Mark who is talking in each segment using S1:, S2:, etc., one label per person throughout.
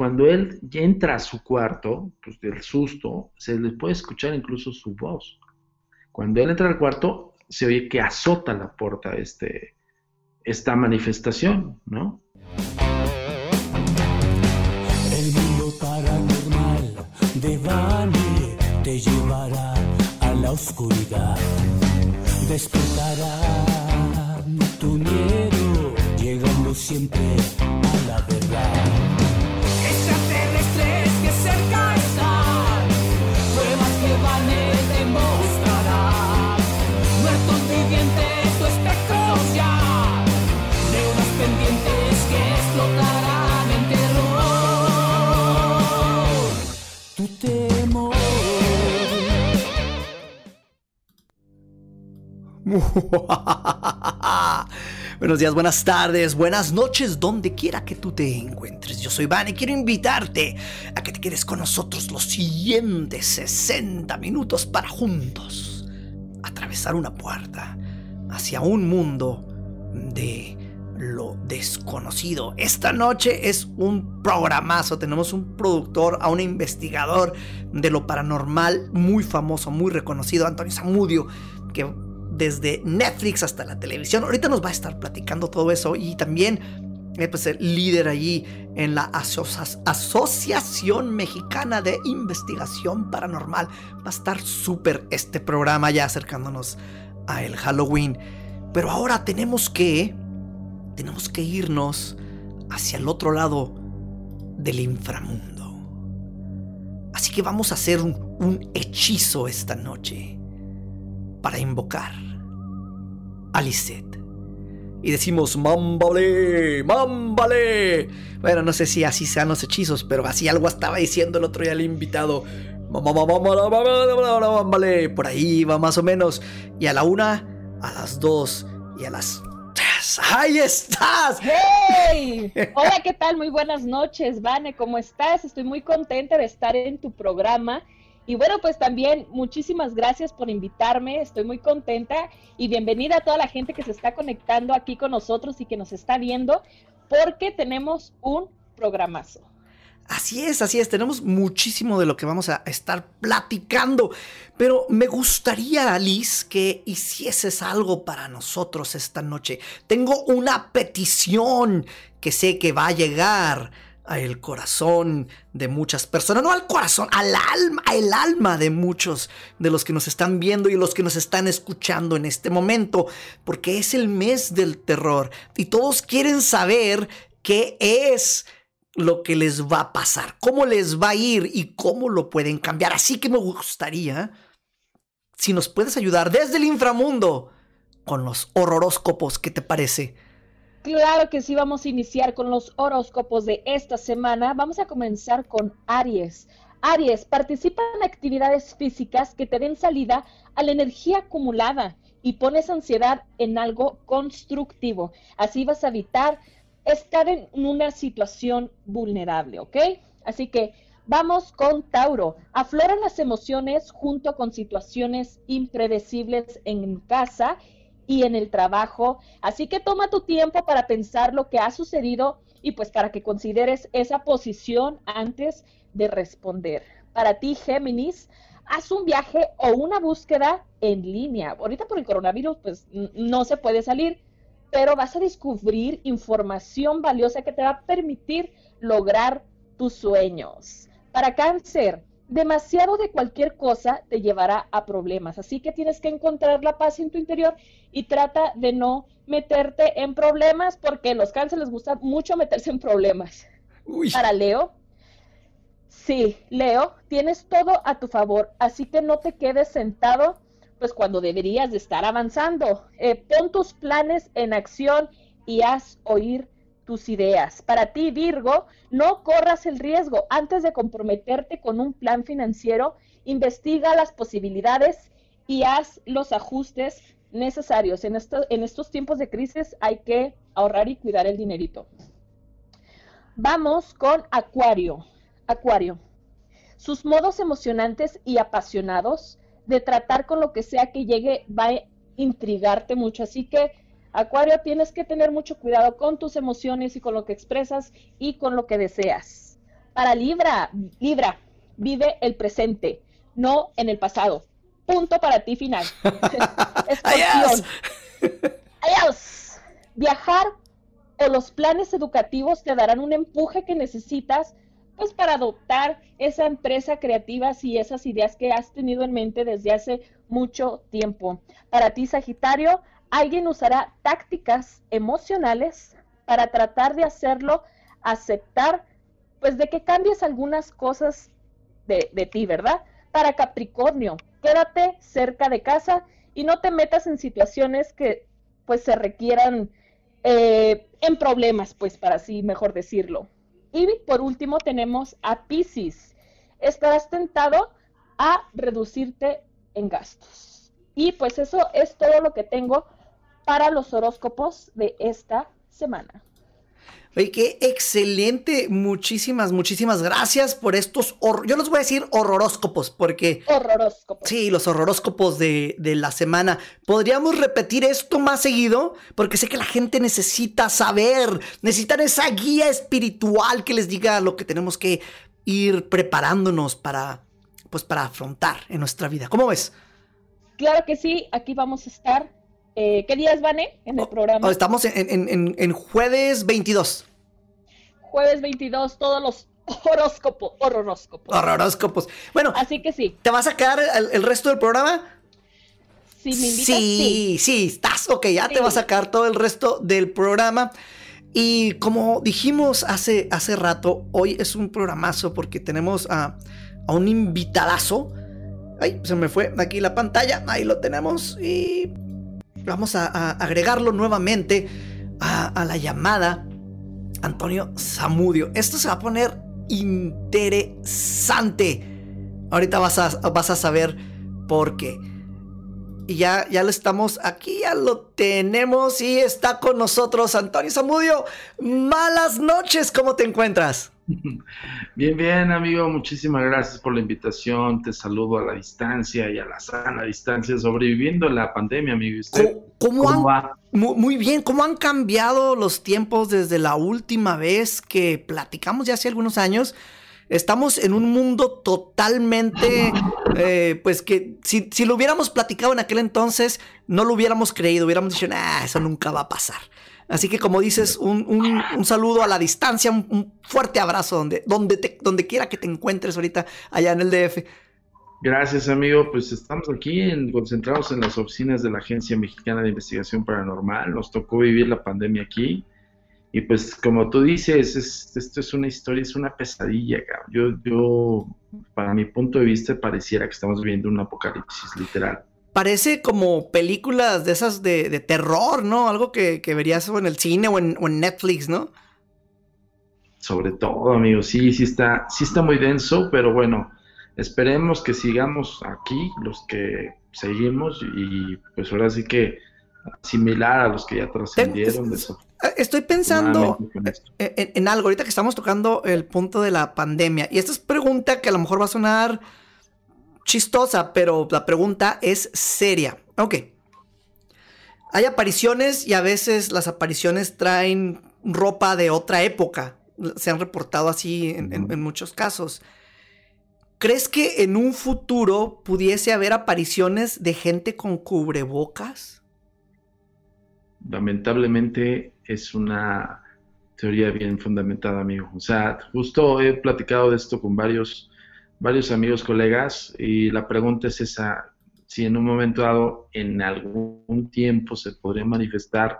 S1: cuando él entra a su cuarto, pues del susto, se le puede escuchar incluso su voz. Cuando él entra al cuarto, se oye que azota la puerta este, esta manifestación, ¿no?
S2: El mundo paranormal de Bani te llevará a la oscuridad. Despertará tu miedo, llegando siempre a la verdad.
S3: Buenos días, buenas tardes, buenas noches, donde quiera que tú te encuentres. Yo soy Van y quiero invitarte a que te quedes con nosotros los siguientes 60 minutos para juntos atravesar una puerta hacia un mundo de lo desconocido. Esta noche es un programazo. Tenemos un productor, a un investigador de lo paranormal muy famoso, muy reconocido, Antonio Zamudio, que desde Netflix hasta la televisión. Ahorita nos va a estar platicando todo eso y también eh, pues, el líder allí en la asocia- Asociación Mexicana de Investigación Paranormal. Va a estar súper este programa ya acercándonos a el Halloween. Pero ahora tenemos que tenemos que irnos hacia el otro lado del inframundo. Así que vamos a hacer un hechizo esta noche para invocar a Lisette. Y decimos, ¡Mámbale! ¡Mámbale! Bueno, no sé si así sean los hechizos, pero así algo estaba diciendo el otro día el invitado. "Mamá, mamá, mamá, mamá, mamá, mámbale". Por ahí va más o menos. Y a la una, a las dos y a las tres. ¡Ahí estás!
S4: ¡Hey! Hola, ¿qué tal? Muy buenas noches, Vane, ¿cómo estás? Estoy muy contenta de estar en tu programa. Y bueno, pues también muchísimas gracias por invitarme, estoy muy contenta y bienvenida a toda la gente que se está conectando aquí con nosotros y que nos está viendo, porque tenemos un programazo.
S3: Así es, así es, tenemos muchísimo de lo que vamos a estar platicando, pero me gustaría, Alice, que hicieses algo para nosotros esta noche. Tengo una petición que sé que va a llegar al corazón de muchas personas, no al corazón, al alma, al alma de muchos de los que nos están viendo y los que nos están escuchando en este momento, porque es el mes del terror y todos quieren saber qué es lo que les va a pasar, cómo les va a ir y cómo lo pueden cambiar. Así que me gustaría si nos puedes ayudar desde el inframundo con los horroróscopos, ¿qué te parece?
S4: Claro que sí, vamos a iniciar con los horóscopos de esta semana. Vamos a comenzar con Aries. Aries, participa en actividades físicas que te den salida a la energía acumulada y pones ansiedad en algo constructivo. Así vas a evitar estar en una situación vulnerable, ¿ok? Así que vamos con Tauro. Afloran las emociones junto con situaciones impredecibles en casa y en el trabajo. Así que toma tu tiempo para pensar lo que ha sucedido y pues para que consideres esa posición antes de responder. Para ti, Géminis, haz un viaje o una búsqueda en línea. Ahorita por el coronavirus pues no se puede salir, pero vas a descubrir información valiosa que te va a permitir lograr tus sueños. Para cáncer, demasiado de cualquier cosa te llevará a problemas, así que tienes que encontrar la paz en tu interior y trata de no meterte en problemas porque a los cáncer les gusta mucho meterse en problemas.
S3: Uy,
S4: Para Leo, sí, Leo, tienes todo a tu favor, así que no te quedes sentado, pues cuando deberías de estar avanzando. Eh, pon tus planes en acción y haz oír tus ideas. Para ti, Virgo, no corras el riesgo. Antes de comprometerte con un plan financiero, investiga las posibilidades y haz los ajustes necesarios. En, en estos tiempos de crisis hay que ahorrar y cuidar el dinerito. Vamos con Acuario. Acuario. Sus modos emocionantes y apasionados de tratar con lo que sea que llegue va a intrigarte mucho. Así que, Acuario, tienes que tener mucho cuidado con tus emociones y con lo que expresas y con lo que deseas. Para Libra, Libra, vive el presente, no en el pasado. Punto para ti final.
S3: Adiós.
S4: Escorpión. Adiós. Viajar o los planes educativos te darán un empuje que necesitas pues para adoptar esa empresa creativa y esas ideas que has tenido en mente desde hace mucho tiempo. Para ti, Sagitario, alguien usará tácticas emocionales para tratar de hacerlo aceptar, pues de que cambies algunas cosas de, ti, ¿verdad? Para Capricornio, quédate cerca de casa y no te metas en situaciones que pues se requieran eh, en problemas, pues para así mejor decirlo. Y por último tenemos a Pisces. Estarás tentado a reducirte en gastos. Y pues eso es todo lo que tengo para los horóscopos de esta semana.
S3: Oye, qué excelente. Muchísimas, muchísimas gracias por estos. Yo los voy a decir horroróscopos, porque.
S4: Horroróscopos.
S3: Sí, los horroróscopos de, de la semana. ¿Podríamos repetir esto más seguido? Porque sé que la gente necesita saber, necesitan esa guía espiritual que les diga lo que tenemos que ir preparándonos para, pues, para afrontar en nuestra vida. ¿Cómo ves?
S4: Claro que sí, aquí vamos a estar. Eh, ¿Qué días van eh, en el programa?
S3: Oh, Estamos en, en- en- jueves 22.
S4: Jueves 22, todos los horóscopos, horroróscopos.
S3: Horroróscopos. Bueno,
S4: Así que sí,
S3: ¿te vas a quedar el, el resto del programa?
S4: si me invitas, sí.
S3: sí, sí, estás, ok, ya te
S4: Sí.
S3: va a sacar todo el resto del programa. Y como dijimos hace, hace rato, hoy es un programazo porque tenemos a, a un invitadazo. Ay, se me fue aquí la pantalla, ahí lo tenemos y vamos a, agregarlo nuevamente a, a la llamada. Antonio Zamudio. Esto se va a poner interesante. Ahorita vas a, vas a saber por qué. Y ya, ya lo estamos aquí, ya lo tenemos y está con nosotros Antonio Zamudio. Malas noches, ¿cómo te encuentras?
S1: Bien, bien, amigo, muchísimas gracias por la invitación. Te saludo a la distancia y a la sana distancia, sobreviviendo la pandemia, amigo. ¿Y usted
S3: ¿Cómo, cómo
S1: cómo
S3: han,
S1: va?
S3: muy bien, ¿cómo han cambiado los tiempos desde la última vez que platicamos ya hace algunos años? Estamos en un mundo totalmente, eh, pues que si, si lo hubiéramos platicado en aquel entonces, no lo hubiéramos creído, hubiéramos dicho, ah, eso nunca va a pasar. Así que como dices, un, un- un saludo a la distancia, un, fuerte abrazo donde, donde, te- donde quiera que te encuentres ahorita allá en el DF.
S1: Gracias, amigo. Pues estamos aquí en- concentrados en las oficinas de la Agencia Mexicana de Investigación Paranormal. Nos tocó vivir la pandemia aquí. Y pues como tú dices, es- esto es una historia, es una pesadilla. Yo, yo, para mi punto de vista, pareciera que estamos viviendo un apocalipsis literal.
S3: Parece como películas de esas de, de terror, ¿no? Algo que, que verías en el cine o en, o en Netflix, ¿no?
S1: Sobre todo, amigo, sí, sí está, sí está muy denso, pero bueno, esperemos que sigamos aquí, los que seguimos, y pues ahora sí que similar a los que ya trascendieron.
S3: Eh, Estoy pensando
S1: esto.
S3: en, en- en algo, ahorita que estamos tocando el punto de la pandemia, y esta es pregunta que a lo mejor va a sonar chistosa, pero la pregunta es seria. Ok. Hay apariciones y a veces las apariciones traen ropa de otra época. Se han reportado así en, en- en muchos casos. ¿Crees que en un futuro pudiese haber apariciones de gente con cubrebocas?
S1: lamentablemente es una teoría bien fundamentada, amigo. O sea, justo he platicado de esto con varios, varios amigos, colegas, y la pregunta es esa, si en un momento dado, en algún tiempo se podría manifestar,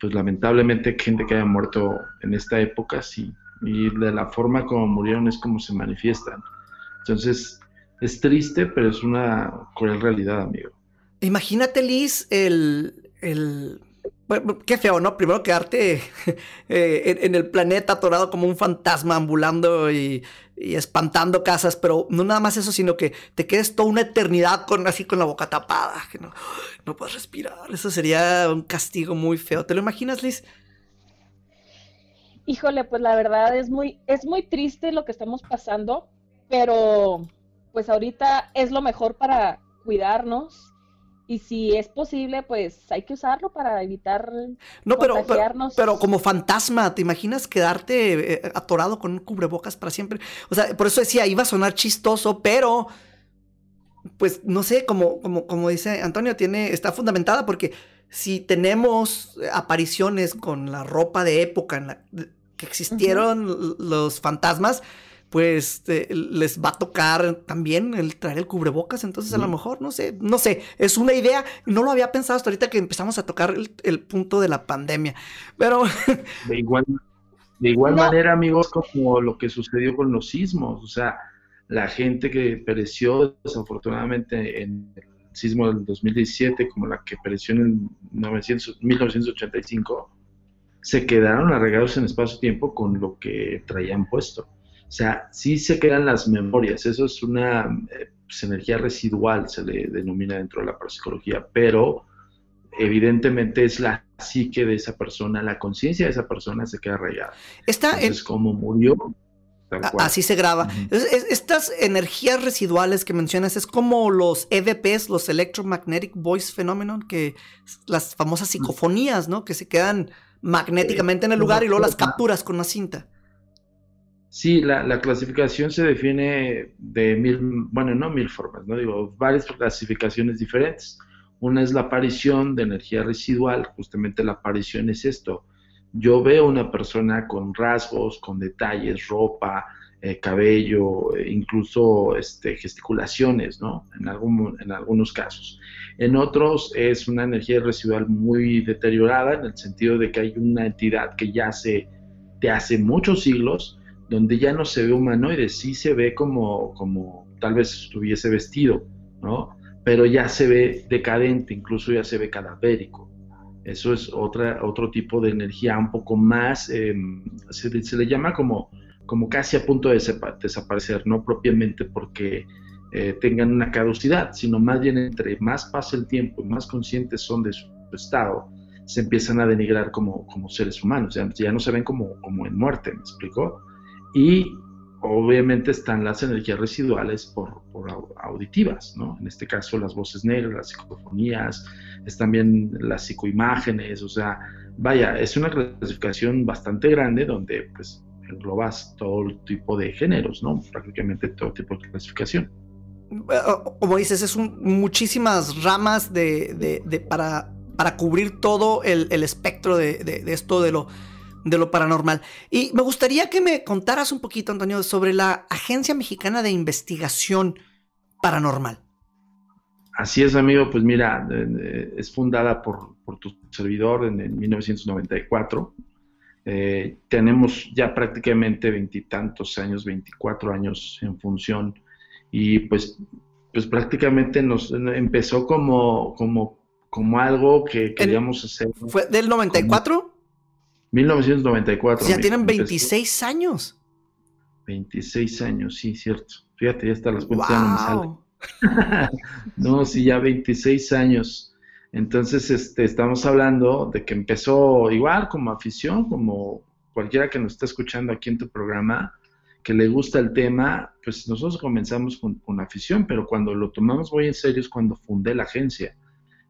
S1: pues lamentablemente gente que haya muerto en esta época, sí, y de la forma como murieron es como se manifiestan. Entonces, es triste, pero es una cruel realidad, amigo.
S3: Imagínate, Liz, el. el qué feo, ¿no? Primero quedarte eh, en, el planeta atorado como un fantasma ambulando y, y espantando casas, pero no nada más eso, sino que te quedes toda una eternidad con así con la boca tapada, que no, no puedes respirar. Eso sería un castigo muy feo. ¿Te lo imaginas, Liz?
S4: Híjole, pues la verdad es muy, es muy triste lo que estamos pasando, pero pues ahorita es lo mejor para cuidarnos y si es posible, pues hay que usarlo para evitar
S3: No, pero, pero, pero como fantasma, ¿te imaginas quedarte eh, atorado con un cubrebocas para siempre? O sea, por eso decía, iba a sonar chistoso, pero pues no sé, como, como, como dice Antonio, tiene, está fundamentada porque si tenemos apariciones con la ropa de época en la que existieron los fantasmas, pues eh, les va a tocar también el traer el cubrebocas, entonces a lo mejor, no sé, no sé, es una idea, no lo había pensado hasta ahorita que empezamos a tocar el, el punto de la pandemia, pero
S1: De igual, de igual
S4: No.
S1: manera, amigos, como lo que sucedió con los sismos, o sea, la gente que pereció desafortunadamente en el sismo del 2017, como la que pereció en el 900 1985, se quedaron arraigados en espacio-tiempo con lo que traían puesto. O sea, sí se quedan las memorias, eso es una eh, pues, energía residual, se le denomina dentro de la parapsicología, pero evidentemente es la psique de esa persona, la conciencia de esa persona se queda arraigada.
S3: esta,
S1: Entonces, como murió, tal
S3: A-
S1: cual.
S3: Así se graba. Estas energías residuales que mencionas es como los EVPs, los Electromagnetic Voice Phenomenon, que las famosas psicofonías, ¿no? Que se quedan magnéticamente en el lugar y luego las capturas con una cinta.
S1: Sí, la, la clasificación se define de mil, bueno, no mil formas, ¿no? Digo, varias clasificaciones diferentes. Una es la aparición de energía residual, justamente la aparición es esto. Yo veo una persona con rasgos, con detalles, ropa, eh, cabello, eh, incluso este, gesticulaciones, ¿no? En, algún, en algunos casos. En otros es una energía residual muy deteriorada, en el sentido de que hay una entidad que yace de hace muchos siglos, donde ya no se ve humanoide, sí se ve como, como tal vez estuviese vestido, ¿no? Pero ya se ve decadente, incluso ya se ve cadavérico. Eso es otra, otro tipo de energía un poco más, eh, se, le llama como, como casi a punto de desaparecer, no propiamente porque eh, tengan una caducidad, sino más bien entre más pasa el tiempo y más conscientes son de su estado, se empiezan a denigrar como, como seres humanos, ya, ya no se ven como, como en muerte, ¿me explico? Y obviamente están las energías residuales por, por au- auditivas, ¿no? En este caso las voces negras, las psicofonías, están bien las psicoimágenes, o sea, vaya, es una clasificación bastante grande donde pues englobas todo tipo de géneros, ¿no? Prácticamente todo tipo de clasificación.
S3: Como dices, es un- muchísimas ramas de, de- para, para cubrir todo el, el espectro de- de esto de lo, de lo paranormal. Y me gustaría que me contaras un poquito, Antonio, sobre la Agencia Mexicana de Investigación Paranormal.
S1: Así es, amigo, pues mira, es fundada por, por tu servidor en, en 1994. Eh, tenemos ya prácticamente veintitantos años, 24 años en función y pues, pues prácticamente nos empezó como, como, como algo que queríamos hacer.
S3: ¿Fue del 94?
S1: 1994.
S3: ya tienen
S1: empezó.
S3: 26 años.
S1: 26 años, sí, cierto. Fíjate, ya hasta las cuentas ya no me salen.
S3: ¡Wow!
S1: No, sí, ya 26 años. Entonces, este, estamos hablando de que empezó igual como afición, como cualquiera que nos está escuchando aquí en tu programa, que le gusta el tema, pues nosotros comenzamos con, con afición, pero cuando lo tomamos muy en serio es cuando fundé la agencia.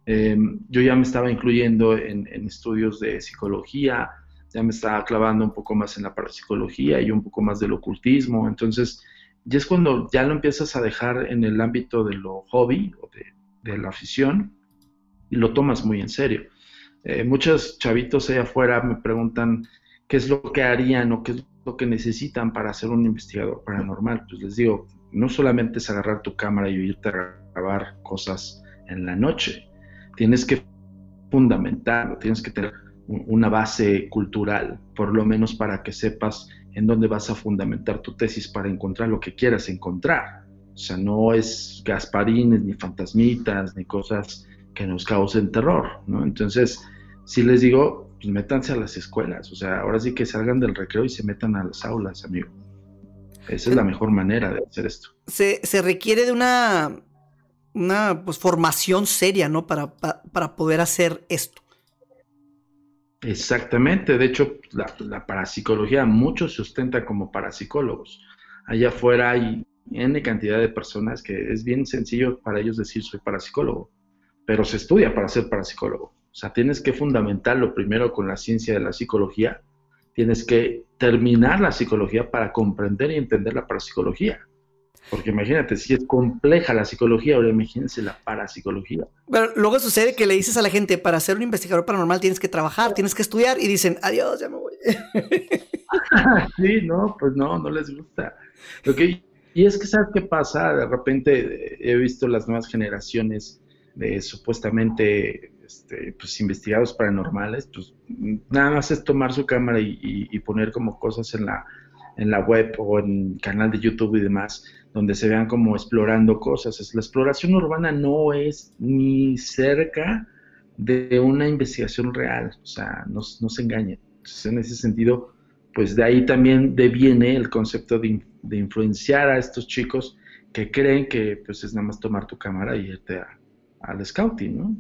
S1: Eh, yo ya me estaba incluyendo en, en estudios de psicología, ya me estaba clavando un poco más en la parapsicología y un poco más del ocultismo, entonces y es cuando ya lo empiezas a dejar en el ámbito de lo hobby o de, la afición y lo tomas muy en serio. Eh, muchos chavitos allá afuera me preguntan qué es lo que harían o qué es lo que necesitan para ser un investigador paranormal. Pues les digo, no solamente es agarrar tu cámara y irte a grabar cosas en la noche, tienes que fundamentarlo, tienes que tener una base cultural, por lo menos para que sepas en dónde vas a fundamentar tu tesis para encontrar lo que quieras encontrar. O sea, no es gasparines, ni fantasmitas, ni cosas que nos causen terror, ¿no? Entonces, si les digo, pues métanse a las escuelas, o sea, ahora sí que salgan del recreo y se metan a las aulas, amigo. Esa es la mejor manera de hacer esto.
S3: Se, se requiere de una, una pues, formación seria, ¿no? Para, pa- para poder hacer esto.
S1: Exactamente, de hecho, la, parapsicología mucho se ostenta como parapsicólogos. Allá afuera hay N cantidad de personas que es bien sencillo para ellos decir soy parapsicólogo. pero se estudia para ser parapsicólogo. O sea, tienes que fundamentarlo primero con la ciencia de la psicología, tienes que terminar la psicología para comprender y entender la parapsicología. Porque imagínate, si es compleja la psicología, ahora imagínense la parapsicología.
S3: Pero luego sucede que le dices a la gente, para ser un investigador paranormal tienes que trabajar, tienes que estudiar, y dicen, adiós, ya me voy.
S1: sí, no, pues no, no les gusta. Okay. Y es que, ¿sabes qué pasa? De repente he visto las nuevas generaciones de supuestamente este, pues, investigados paranormales, pues nada más es tomar su cámara y, poner como cosas en la, en la web o en canal de YouTube y demás, donde se vean como explorando cosas. La exploración urbana no es ni cerca de una investigación real, o sea, no, se engañen. en ese sentido, pues de ahí también deviene el concepto de, influenciar a estos chicos que creen que pues es nada más tomar tu cámara y irte al scouting, ¿no?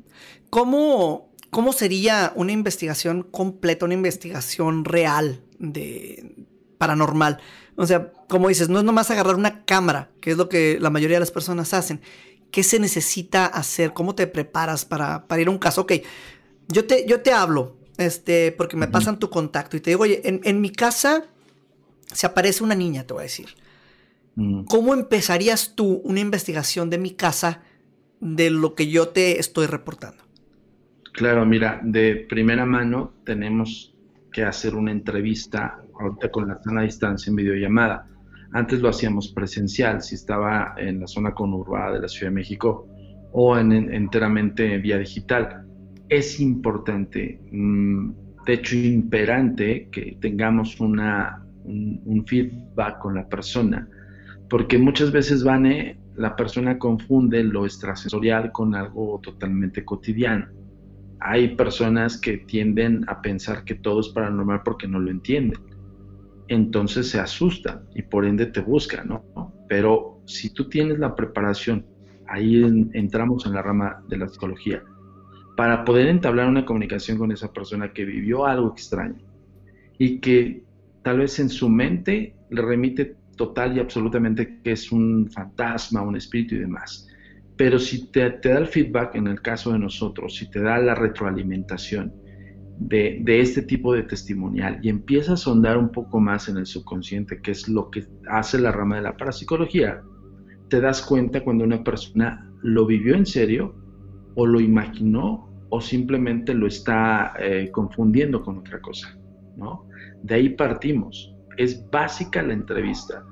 S3: ¿Cómo, ¿Cómo sería una investigación completa, una investigación real de paranormal? O sea, como dices, no es nomás agarrar una cámara, que es lo que la mayoría de las personas hacen. ¿Qué se necesita hacer? ¿Cómo te preparas para, para ir a un caso? Ok, yo te, yo te hablo, este, porque me pasan tu contacto y te digo, oye, en, mi casa se aparece una niña, te voy a decir. Mm. ¿Cómo empezarías tú una investigación de mi casa de lo que yo te estoy reportando?
S1: Claro, mira, de primera mano tenemos que hacer una entrevista ahorita con la sana distancia en videollamada. Antes lo hacíamos presencial, si estaba en la zona conurbada de la Ciudad de México o en, enteramente vía digital es importante, mm, de hecho imperante, que tengamos una, un, feedback con la persona, porque muchas veces, Vane, la persona confunde lo extrasensorial con algo totalmente cotidiano. Hay personas que tienden a pensar que todo es paranormal porque no lo entienden. Entonces se asustan y por ende te buscan, ¿no? Pero si tú tienes la preparación, ahí entramos en la rama de la psicología, para poder entablar una comunicación con esa persona que vivió algo extraño y que tal vez en su mente le remite total y absolutamente que es un fantasma, un espíritu y demás. Pero si te, da el feedback, en el caso de nosotros, si te da la retroalimentación de, de, este tipo de testimonial y empiezas a sondar un poco más en el subconsciente, que es lo que hace la rama de la parapsicología, te das cuenta cuando una persona lo vivió en serio o lo imaginó o simplemente lo está eh, confundiendo con otra cosa, ¿no? De ahí partimos. Es básica la entrevista.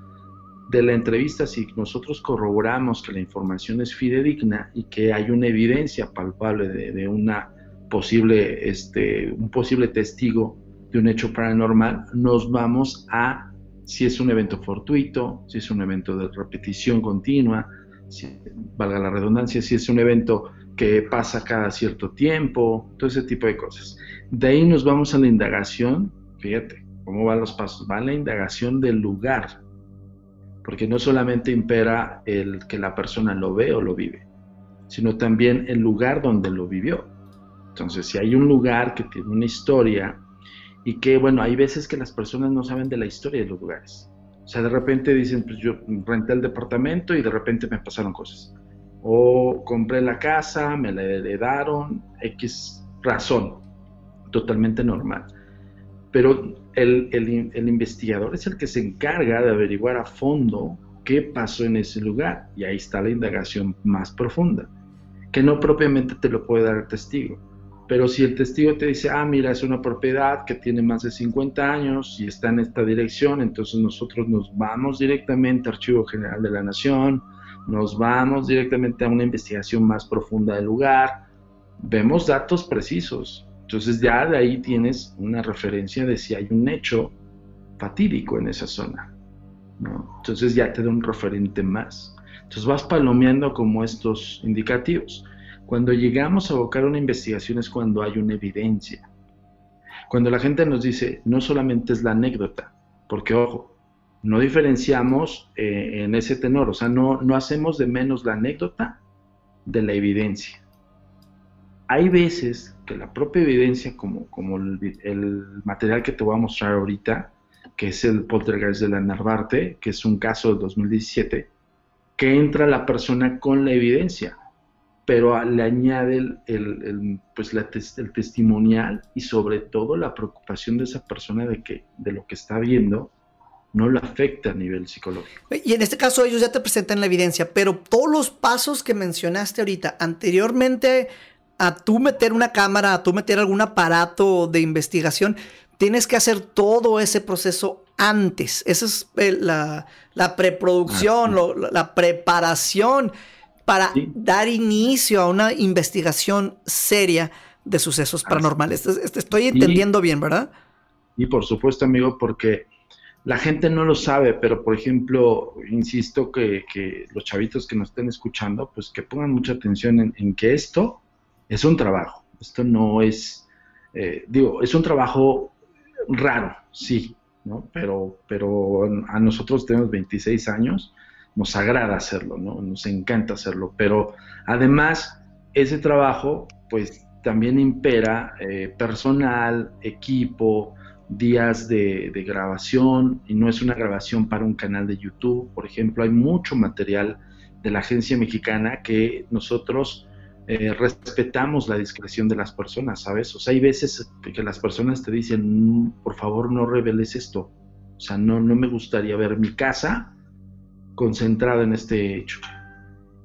S1: De la entrevista, si nosotros corroboramos que la información es fidedigna y que hay una evidencia palpable de, una posible, este, un posible testigo de un hecho paranormal, nos vamos a si es un evento fortuito, si es un evento de repetición continua, si, valga la redundancia, si es un evento que pasa cada cierto tiempo, todo ese tipo de cosas. De ahí nos vamos a la indagación, fíjate cómo van los pasos, va a la indagación del lugar, porque no solamente impera el que la persona lo ve o lo vive, sino también el lugar donde lo vivió. Entonces, si hay un lugar que tiene una historia y que, bueno, hay veces que las personas no saben de la historia de los lugares. O sea, de repente dicen, pues yo renté el departamento y de repente me pasaron cosas o compré la casa, me la heredaron, X razón, totalmente normal. Pero el, el, investigador es el que se encarga de averiguar a fondo qué pasó en ese lugar y ahí está la indagación más profunda, que no propiamente te lo puede dar el testigo. Pero si el testigo te dice, ah, mira, es una propiedad que tiene más de 50 años y está en esta dirección, entonces nosotros nos vamos directamente al Archivo General de la Nación, nos vamos directamente a una investigación más profunda del lugar, vemos datos precisos. Entonces ya de ahí tienes una referencia de si hay un hecho fatídico en esa zona. Entonces ya te da un referente más. Entonces vas palomeando como estos indicativos. Cuando llegamos a abocar una investigación es cuando hay una evidencia. Cuando la gente nos dice, no solamente es la anécdota, porque ojo, no diferenciamos eh, en ese tenor, o sea, no, no hacemos de menos la anécdota de la evidencia. Hay veces que la propia evidencia, como, como el, material que te voy a mostrar ahorita, que es el poltergeist de la Narvarte, que es un caso del 2017, que entra la persona con la evidencia, pero le añade el, el- el, pues la tes- el testimonial y sobre todo la preocupación de esa persona de que de lo que está viendo no lo afecta a nivel psicológico.
S3: Y en este caso ellos ya te presentan la evidencia, pero todos los pasos que mencionaste ahorita, anteriormente a tú meter una cámara, a tú meter algún aparato de investigación, tienes que hacer todo ese proceso antes. Esa es eh, la, la preproducción, lo- la, preparación para
S1: Sí.
S3: dar inicio a una investigación seria de sucesos paranormales. Est- est- Estoy entendiendo bien, ¿verdad?
S1: Y por supuesto, amigo, porque la gente no lo sabe, pero por ejemplo, insisto que, que los chavitos que nos estén escuchando, pues que pongan mucha atención en, en que esto es un trabajo. Esto no es, eh, digo, es un trabajo raro, sí, ¿no? Pero, pero a nosotros tenemos 26 años, nos agrada hacerlo, ¿no? Nos encanta hacerlo, pero además ese trabajo, pues también impera eh, personal, equipo, días de, de grabación, y no es una grabación para un canal de YouTube, por ejemplo, hay mucho material de la agencia mexicana que nosotros eh, respetamos la discreción de las personas, ¿sabes? O sea, hay veces que las personas te dicen, "Mm, por favor no reveles esto, o sea, no, no me gustaría ver mi casa concentrada en este hecho.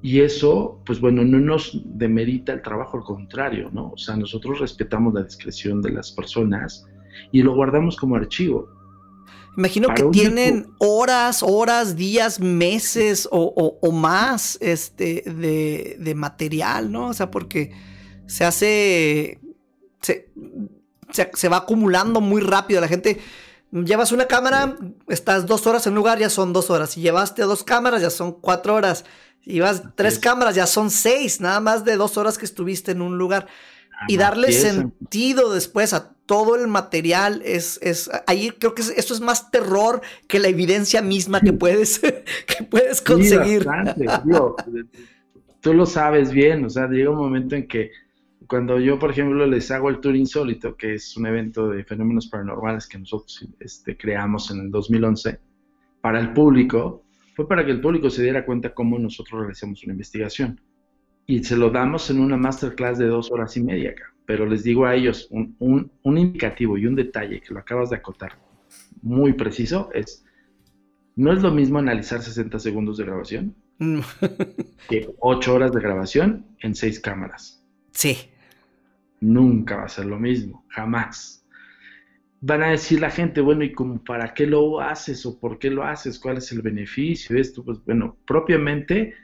S1: Y eso, pues bueno, no nos demerita el trabajo, al contrario, ¿no? O sea, nosotros respetamos la discreción de las personas y lo guardamos como archivo.
S3: Imagino que tienen horas, horas, días, meses o, o- o más este, de, de material, ¿no? O sea, porque se hace. Se, se- se va acumulando muy rápido. La gente. Llevas una cámara, estás dos horas en un lugar, ya son dos horas. Si llevaste dos cámaras, ya son cuatro horas. Si llevas tres
S1: es.
S3: cámaras, ya son seis, nada más de dos horas que estuviste en un lugar y darle sentido después a todo el material es, es ahí creo que es- esto es más terror que la evidencia misma que puedes que puedes
S1: Sí,
S3: conseguir.
S1: digo, tú lo sabes bien, o sea, llega un momento en que cuando yo, por ejemplo, les hago el Tour Insólito, que es un evento de fenómenos paranormales que nosotros este, creamos en el 2011 para el público, fue para que el público se diera cuenta cómo nosotros realizamos una investigación. Y se lo damos en una masterclass de dos horas y media acá. Pero les digo a ellos, un, un- un indicativo y un detalle que lo acabas de acotar muy preciso es, no es lo mismo analizar 60 segundos de grabación
S3: Mm,
S1: que 8 horas de grabación en 6 cámaras.
S3: sí.
S1: Nunca va a ser lo mismo, jamás. Van a decir la gente, bueno, ¿y cómo para qué lo haces o por qué lo haces? ¿Cuál es el beneficio de esto? Pues bueno, propiamente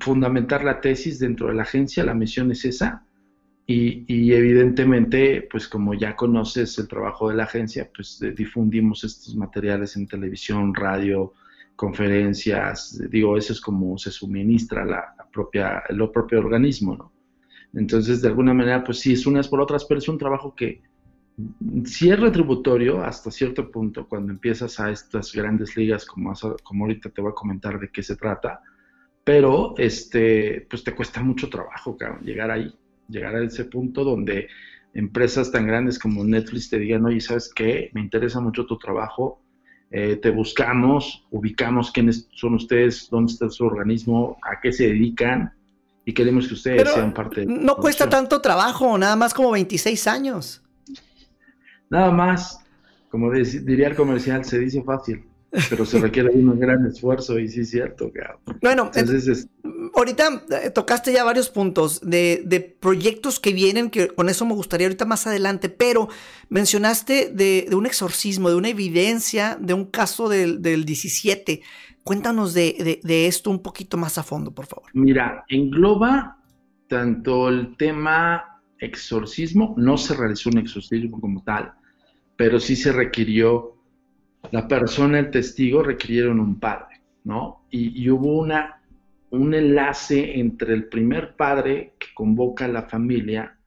S1: fundamentar la tesis dentro de la agencia, la misión es esa. Y, y evidentemente, pues como ya conoces el trabajo de la agencia, pues eh, difundimos estos materiales en televisión, radio, conferencias, digo, eso es como se suministra la, propia, el propio organismo, ¿no? Entonces, de alguna manera, pues sí, es unas por otras, pero es un trabajo que sí es retributorio hasta cierto punto cuando empiezas a estas grandes ligas, como, como ahorita te voy a comentar de qué se trata, pero este, pues te cuesta mucho trabajo, cabrón, llegar ahí, llegar a ese punto donde empresas tan grandes como Netflix te digan, oye, ¿sabes qué? Me interesa mucho tu trabajo, eh, te buscamos, ubicamos quiénes son ustedes, dónde está su organismo, a qué se dedican y queremos que ustedes
S3: Pero
S1: sean parte de
S3: no cuesta tanto trabajo, nada más como 26 años.
S1: Nada más, como diría el comercial, se dice fácil, pero se requiere un gran esfuerzo y sí es cierto, cabrón.
S3: Bueno,
S1: Entonces, es-
S3: ahorita eh, tocaste ya varios puntos de, de proyectos que vienen, que con eso me gustaría ahorita más adelante, pero mencionaste de, de un exorcismo, de una evidencia, de un caso del, del 17. Cuéntanos de, de- de esto un poquito más a fondo, por favor.
S1: mira, engloba tanto el tema exorcismo, no se realizó un exorcismo como tal, pero sí se requirió, la persona, el testigo, requirieron un padre, ¿no? Y, y hubo una, un enlace entre el primer padre que convoca a la familia,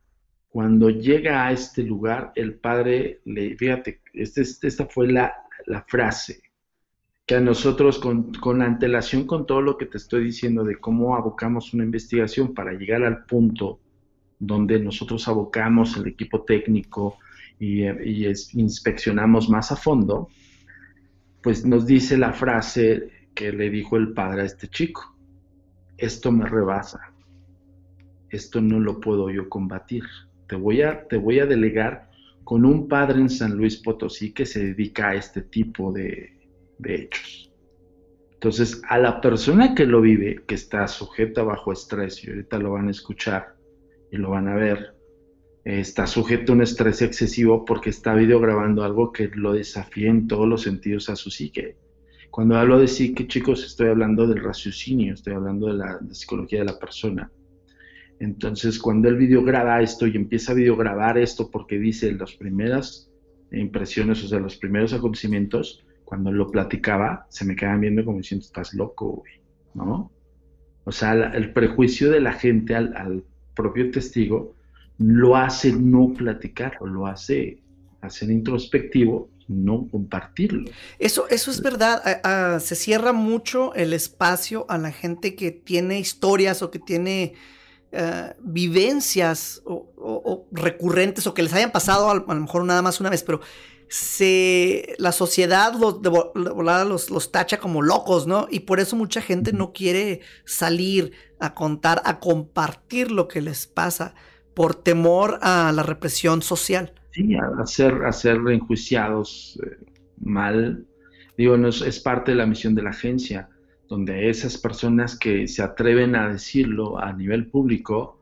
S1: cuando llega a este lugar, el padre le, fíjate, este, este- esta fue la, la frase, que a nosotros con, con antelación con todo lo que te estoy diciendo de cómo abocamos una investigación para llegar al punto donde nosotros abocamos el equipo técnico y, y es- inspeccionamos más a fondo, pues nos dice la frase que le dijo el padre a este chico, esto me rebasa, esto no lo puedo yo combatir. Te voy a, te voy a delegar con un padre en San Luis Potosí que se dedica a este tipo de, de hechos. Entonces, a la persona que lo vive, que está sujeta bajo estrés, y ahorita lo van a escuchar y lo van a ver, está sujeto a un estrés excesivo porque está videograbando algo que lo desafía en todos los sentidos a su psique. Cuando hablo de psique, chicos, estoy hablando del raciocinio, estoy hablando de la, psicología de la persona. Entonces, cuando el videograba esto y empieza a videograbar esto porque dice las primeras impresiones, o sea, los primeros acontecimientos, cuando lo platicaba, se me quedaban viendo como diciendo, estás loco, ¿no? O sea, el prejuicio de la gente al propio testigo lo hace no platicar o lo hace hacer introspectivo no compartirlo.
S3: Eso, eso es verdad. Se cierra mucho el espacio a la gente que tiene historias o que tiene ah, vivencias o, recurrentes o que les hayan pasado a, lo mejor nada más una vez, pero se, la sociedad los, los, los, tacha como locos, ¿no? Y por eso mucha gente no quiere salir a contar, a compartir lo que les pasa por temor a la represión social.
S1: Sí, a ser, a ser enjuiciados eh, mal. Digo, no es, parte de la misión de la agencia, donde esas personas que se atreven a decirlo a nivel público,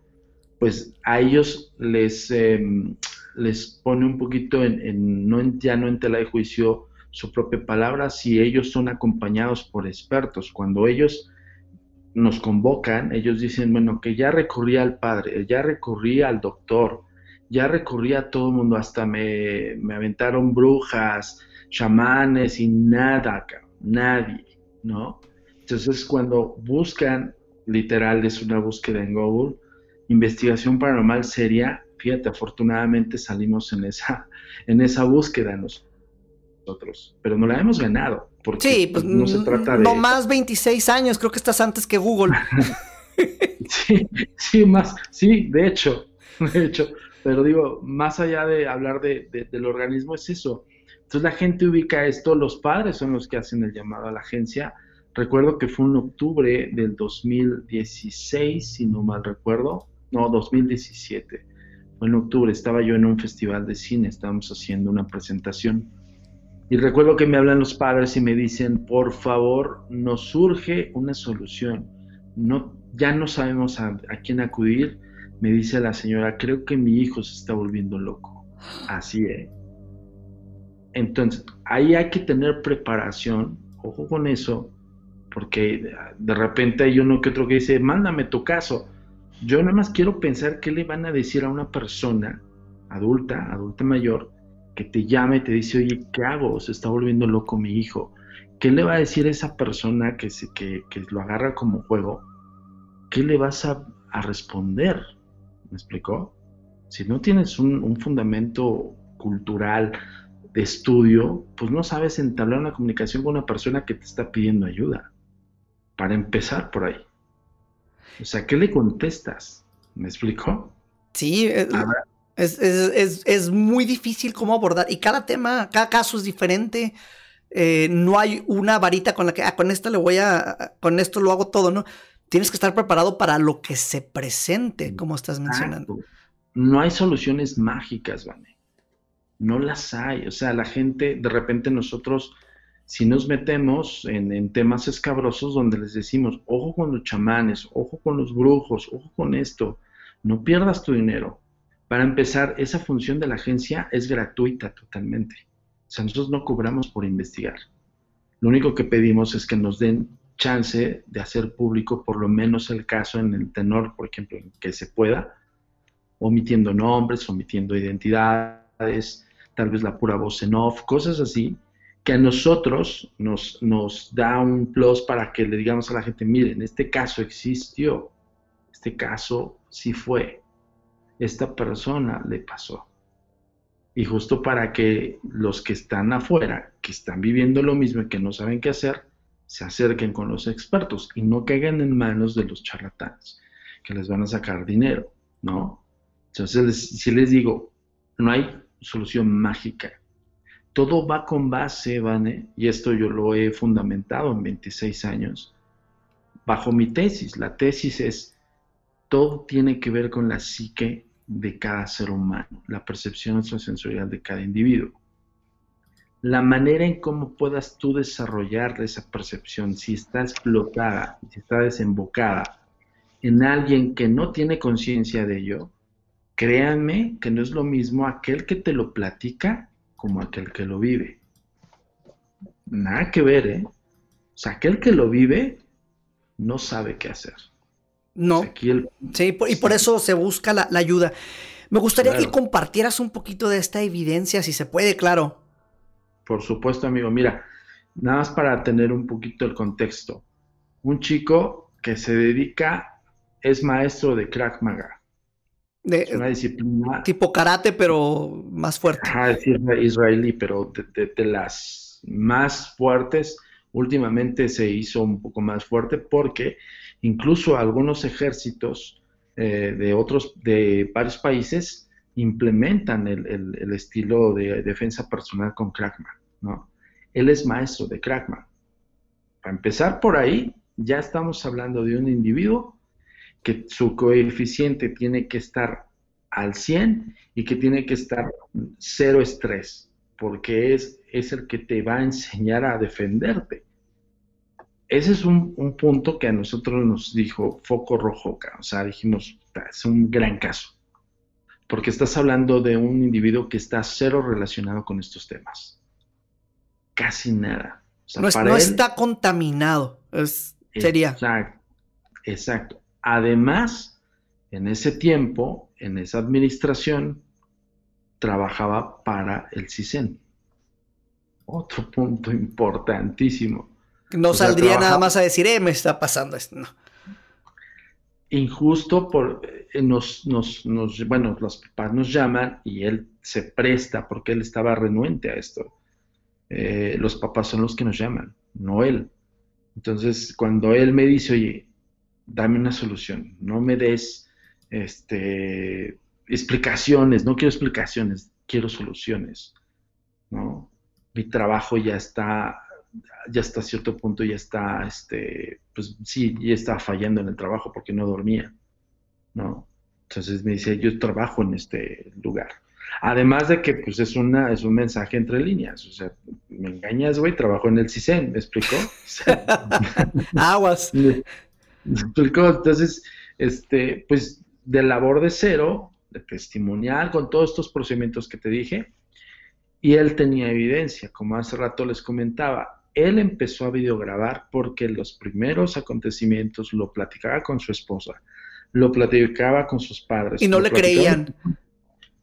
S1: pues a ellos les, em, les pone un poquito en, no ya no en tela de juicio su propia palabra, si ellos son acompañados por expertos. Cuando ellos nos convocan, ellos dicen, bueno, que ya recurrí al padre, ya recurrí al doctor, ya recurrí a todo el mundo, hasta me, me aventaron brujas, chamanes y nada, nadie, ¿no? Entonces cuando buscan, literal, es una búsqueda en Google, investigación paranormal seria, fíjate, afortunadamente salimos en esa, en esa búsqueda nosotros, pero no la hemos ganado. Porque
S3: sí, pues no se trata de... No más 26 años, creo que estás antes que Google.
S1: sí, sí, más, sí, de hecho, de hecho, pero digo, más allá de hablar de, del organismo, es eso. Entonces la gente ubica esto, los padres son los que hacen el llamado a la agencia. Recuerdo que fue en octubre del 2016, si no mal recuerdo, no, 2017. Fue en octubre, estaba yo en un festival de cine, estábamos haciendo una presentación. Y recuerdo que me hablan los padres y me dicen, por favor, nos surge una solución. No, ya no sabemos a, a quién acudir, me dice la señora, creo que mi hijo se está volviendo loco. Así es. Entonces, ahí hay que tener preparación, ojo con eso, porque de repente hay uno que otro que dice, mándame tu caso. Yo nada más quiero pensar qué le van a decir a una persona adulta, adulta mayor, que te llame y te dice, oye, ¿qué hago? Se está volviendo loco mi hijo. ¿Qué le va a decir esa persona que, se, que, que lo agarra como juego? ¿Qué le vas a, a responder? ¿Me explicó? Si no tienes un, fundamento cultural de estudio, pues no sabes entablar una comunicación con una persona que te está pidiendo ayuda. Para empezar por ahí. O sea, ¿qué le contestas? ¿Me explicó?
S3: Sí, eh, es, muy difícil cómo abordar. Y cada tema, cada caso es diferente. Eh, no hay una varita con la que, ah, con esta le voy a, con esto lo hago todo, ¿no? tienes que estar preparado para lo que se presente, como estás mencionando.
S1: No hay soluciones mágicas, Vane. No las hay. O sea, la gente, de repente nosotros, si nos metemos en, temas escabrosos donde les decimos, ojo con los chamanes, ojo con los brujos, ojo con esto, no pierdas tu dinero. Para empezar, esa función de la agencia es gratuita totalmente. O sea, nosotros no cobramos por investigar. Lo único que pedimos es que nos den chance de hacer público por lo menos el caso en el tenor, por ejemplo, en que se pueda, omitiendo nombres, omitiendo identidades, tal vez la pura voz en off, cosas así, que a nosotros nos, nos da un plus para que le digamos a la gente, miren, este caso existió, este caso sí fue, esta persona le pasó. Y justo para que los que están afuera, que están viviendo lo mismo y que no saben qué hacer, se acerquen con los expertos y no caigan en manos de los charlatanes, que les van a sacar dinero, ¿no? Entonces, si les digo, no hay solución mágica. Todo va con base, Vane, y esto yo lo he fundamentado en 26 años, bajo mi tesis. La tesis es, todo tiene que ver con la psique de cada ser humano, la percepción extrasensorial de cada individuo. La manera en cómo puedas tú desarrollar esa percepción, si está explotada, si está desembocada en alguien que no tiene conciencia de ello, créanme que no es lo mismo aquel que te lo platica como aquel que lo vive. Nada que ver, ¿eh? O sea, aquel que lo vive no sabe qué hacer.
S3: No. Sí, y por eso se busca la, la ayuda. Me gustaría que compartieras un poquito de esta evidencia, si se puede, claro.
S1: Por supuesto, amigo. Mira, nada más para tener un poquito el contexto. Un chico que se dedica, es maestro de Krav Maga.
S3: De-
S1: Es una disciplina
S3: tipo karate, pero más fuerte.
S1: ajá, es isra- israelí, pero de, de- de las más fuertes, últimamente se hizo un poco más fuerte porque incluso algunos ejércitos eh, de otros, de varios países, implementan el, el- estilo de defensa personal con Maga, ¿no? Él es maestro de Maga. Para empezar por ahí, ya estamos hablando de un individuo que su coeficiente tiene que estar al 100 y que tiene que estar cero estrés, porque es, es el que te va a enseñar a defenderte. Ese es un, un punto que a nosotros nos dijo foco rojo, o sea, dijimos, "Ta, es un gran caso, porque estás hablando de un individuo que está cero relacionado con estos temas. Casi nada. O sea,
S3: No, es-
S1: para
S3: no
S1: él-
S3: está contaminado. Es, sería.
S1: Exacto, exacto. Además, en ese tiempo, en esa administración, trabajaba para el CISEN. Otro punto importantísimo.
S3: No
S1: o sea,
S3: saldría nada más a decir, eh, me está pasando esto. No.
S1: Injusto por eh, nos, nos, nos, bueno, los papás nos llaman y él se presta porque él estaba renuente a esto. Eh, los papás son los que nos llaman, no él. Entonces, cuando él me dice, oye, dame una solución, no me des este, explicaciones, no quiero explicaciones, quiero soluciones, ¿no? Mi trabajo ya está, ya hasta cierto punto ya está, este, pues sí, ya estaba fallando en el trabajo porque no dormía, ¿no? Entonces me dice, yo trabajo en este lugar. Además de que, pues, es, una, es un mensaje entre líneas. O sea, me engañas, güey, trabajo en el CISEN, ¿me explicó? O sea,
S3: Aguas.
S1: ¿Me me explicó? Entonces, este, pues, de labor de cero, de testimonial, con todos estos procedimientos que te dije, y él tenía evidencia, como hace rato les comentaba. Él empezó a videograbar porque los primeros acontecimientos lo platicaba con su esposa, lo platicaba con sus padres.
S3: Y no le creían.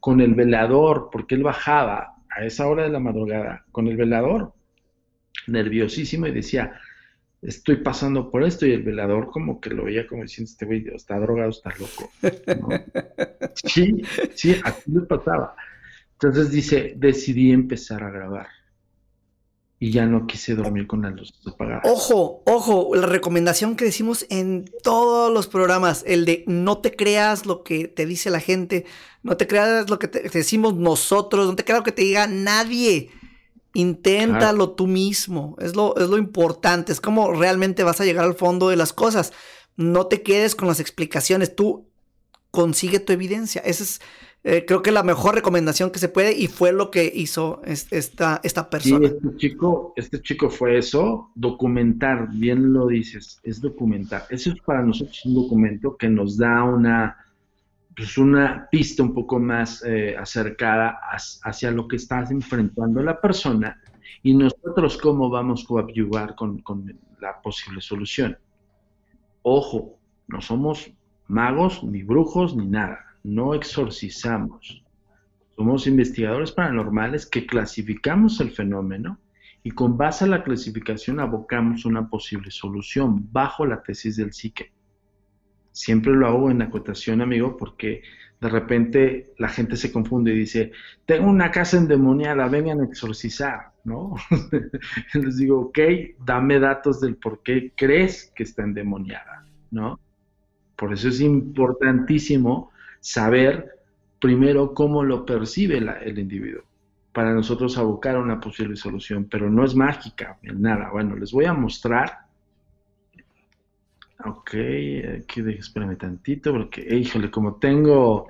S1: Con el velador, porque él bajaba a esa hora de la madrugada con el velador, nerviosísimo, y decía, estoy pasando por esto, y el velador como que lo veía como diciendo, este güey está drogado, está loco. ¿no? Sí, sí, así le pasaba. Entonces dice, decidí empezar a grabar. Y ya no quise dormir con las luces apagadas.
S3: Ojo, ojo, la recomendación que decimos en todos los programas, el de no te creas lo que te dice la gente, no te creas lo que te, te decimos nosotros, no te creas lo que te diga nadie. Inténtalo tú mismo, es lo, es lo importante, es como realmente vas a llegar al fondo de las cosas. No te quedes con las explicaciones, tú consigue tu evidencia. Esa es, eh, creo que la mejor recomendación que se puede y fue lo que hizo es- esta, esta
S1: Sí,
S3: persona.
S1: este chico, este chico fue eso, documentar, bien lo dices, es documentar. Eso es para nosotros un documento que nos da una, pues una pista un poco más eh, acercada as- hacia lo que está enfrentando la persona y nosotros cómo vamos a coadyuvar con, con la posible solución. Ojo, no somos magos, ni brujos, ni nada. No exorcizamos. Somos investigadores paranormales que clasificamos el fenómeno y con base a la clasificación abocamos una posible solución bajo la tesis del psique. Siempre lo hago en acotación, amigo, porque de repente la gente se confunde y dice, tengo una casa endemoniada, vengan a exorcizar, ¿no? Les digo, ok, dame datos del por qué crees que está endemoniada, ¿no? Por eso es importantísimo saber primero cómo lo percibe la- el individuo, para nosotros abocar a una posible solución, pero no es mágica, nada. Bueno, les voy a mostrar Ok, aquí espérame tantito, porque, híjole, como tengo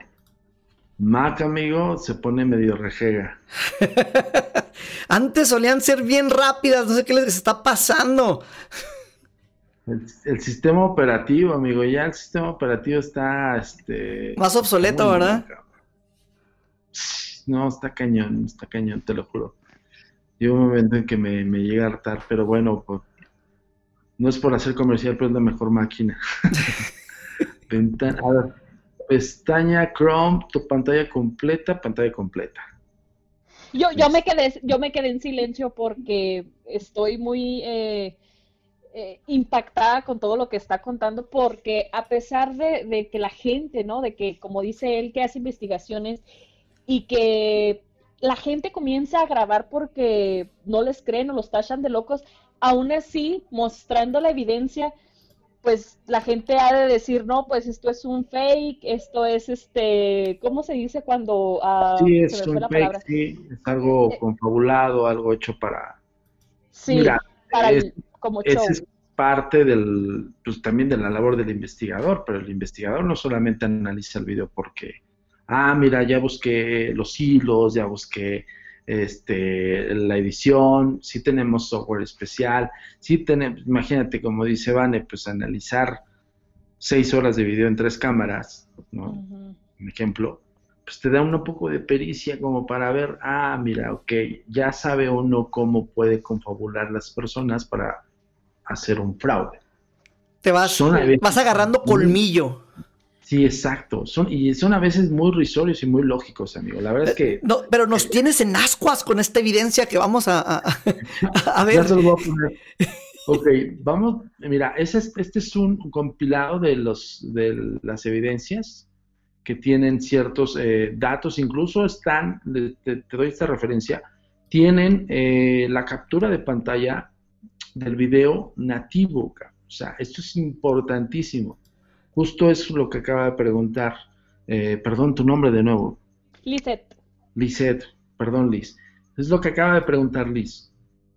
S1: Mac, amigo, se pone medio rejega.
S3: Antes solían ser bien rápidas, no sé qué les está pasando.
S1: El, el sistema operativo, amigo, ya el sistema operativo está, este...
S3: Más obsoleto,
S1: muy
S3: ¿verdad?
S1: No, está cañón, está cañón, te lo juro. Llega un momento en que me, me llega a hartar, pero bueno, pues, no es por hacer comercial, pero es la mejor máquina. Ventana, a ver, pestaña Chrome, tu pantalla completa, pantalla completa.
S4: Yo, yo me quedé, yo me quedé en silencio porque estoy muy eh, eh, impactada con todo lo que está contando, porque a pesar de, de que la gente, ¿no? De que, como dice él, que hace investigaciones y que la gente comienza a grabar porque no les creen o los tachan de locos, aún así, mostrando la evidencia, pues la gente ha de decir, no, pues esto es un fake, esto es este, ¿cómo se dice cuando ah,
S1: Sí,
S4: se
S1: es
S4: fue
S1: un
S4: la
S1: fake,
S4: palabra?
S1: sí, es algo
S4: Eh,
S1: confabulado, algo hecho para...
S4: Sí,
S1: Mira,
S4: para
S1: es-
S4: el, como show.
S1: Es parte del, pues también de la labor del investigador, pero el investigador no solamente analiza el video porque, ah, mira, ya busqué los hilos, ya busqué este, la edición, sí tenemos software especial, sí tenemos, imagínate, como dice Vane, pues analizar seis horas de video en tres cámaras, ¿no? Un ejemplo, pues te da un poco de pericia como para ver, ah, mira, ok, ya sabe uno cómo puede confabular las personas para hacer un fraude.
S3: Te vas,
S1: Son a veces-
S3: vas agarrando colmillo.
S1: Sí, exacto. Son, y son a veces muy risorios y muy lógicos, amigo. La verdad es que
S3: No, pero nos tienes en ascuas con esta evidencia que vamos a, a- a
S1: ya
S3: ver.
S1: se los voy a poner. Ok, vamos, mira, ese es- este es un compilado de los de las evidencias que tienen ciertos eh, datos, incluso están, te doy esta referencia, tienen eh, la captura de pantalla del video nativo, o sea, esto es importantísimo. Justo es lo que acaba de preguntar, eh, perdón, tu nombre de nuevo,
S4: Lisette,
S1: Lisette, perdón Liz, es lo que acaba de preguntar Liz.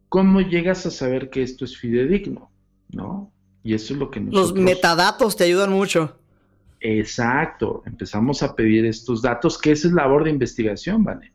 S1: ¿Cómo llegas a saber que esto es fidedigno? ¿No? Y eso es lo que
S3: Los
S1: nosotros...
S3: metadatos te ayudan mucho.
S1: Exacto, empezamos a pedir estos datos, que esa es labor de investigación, ¿vale?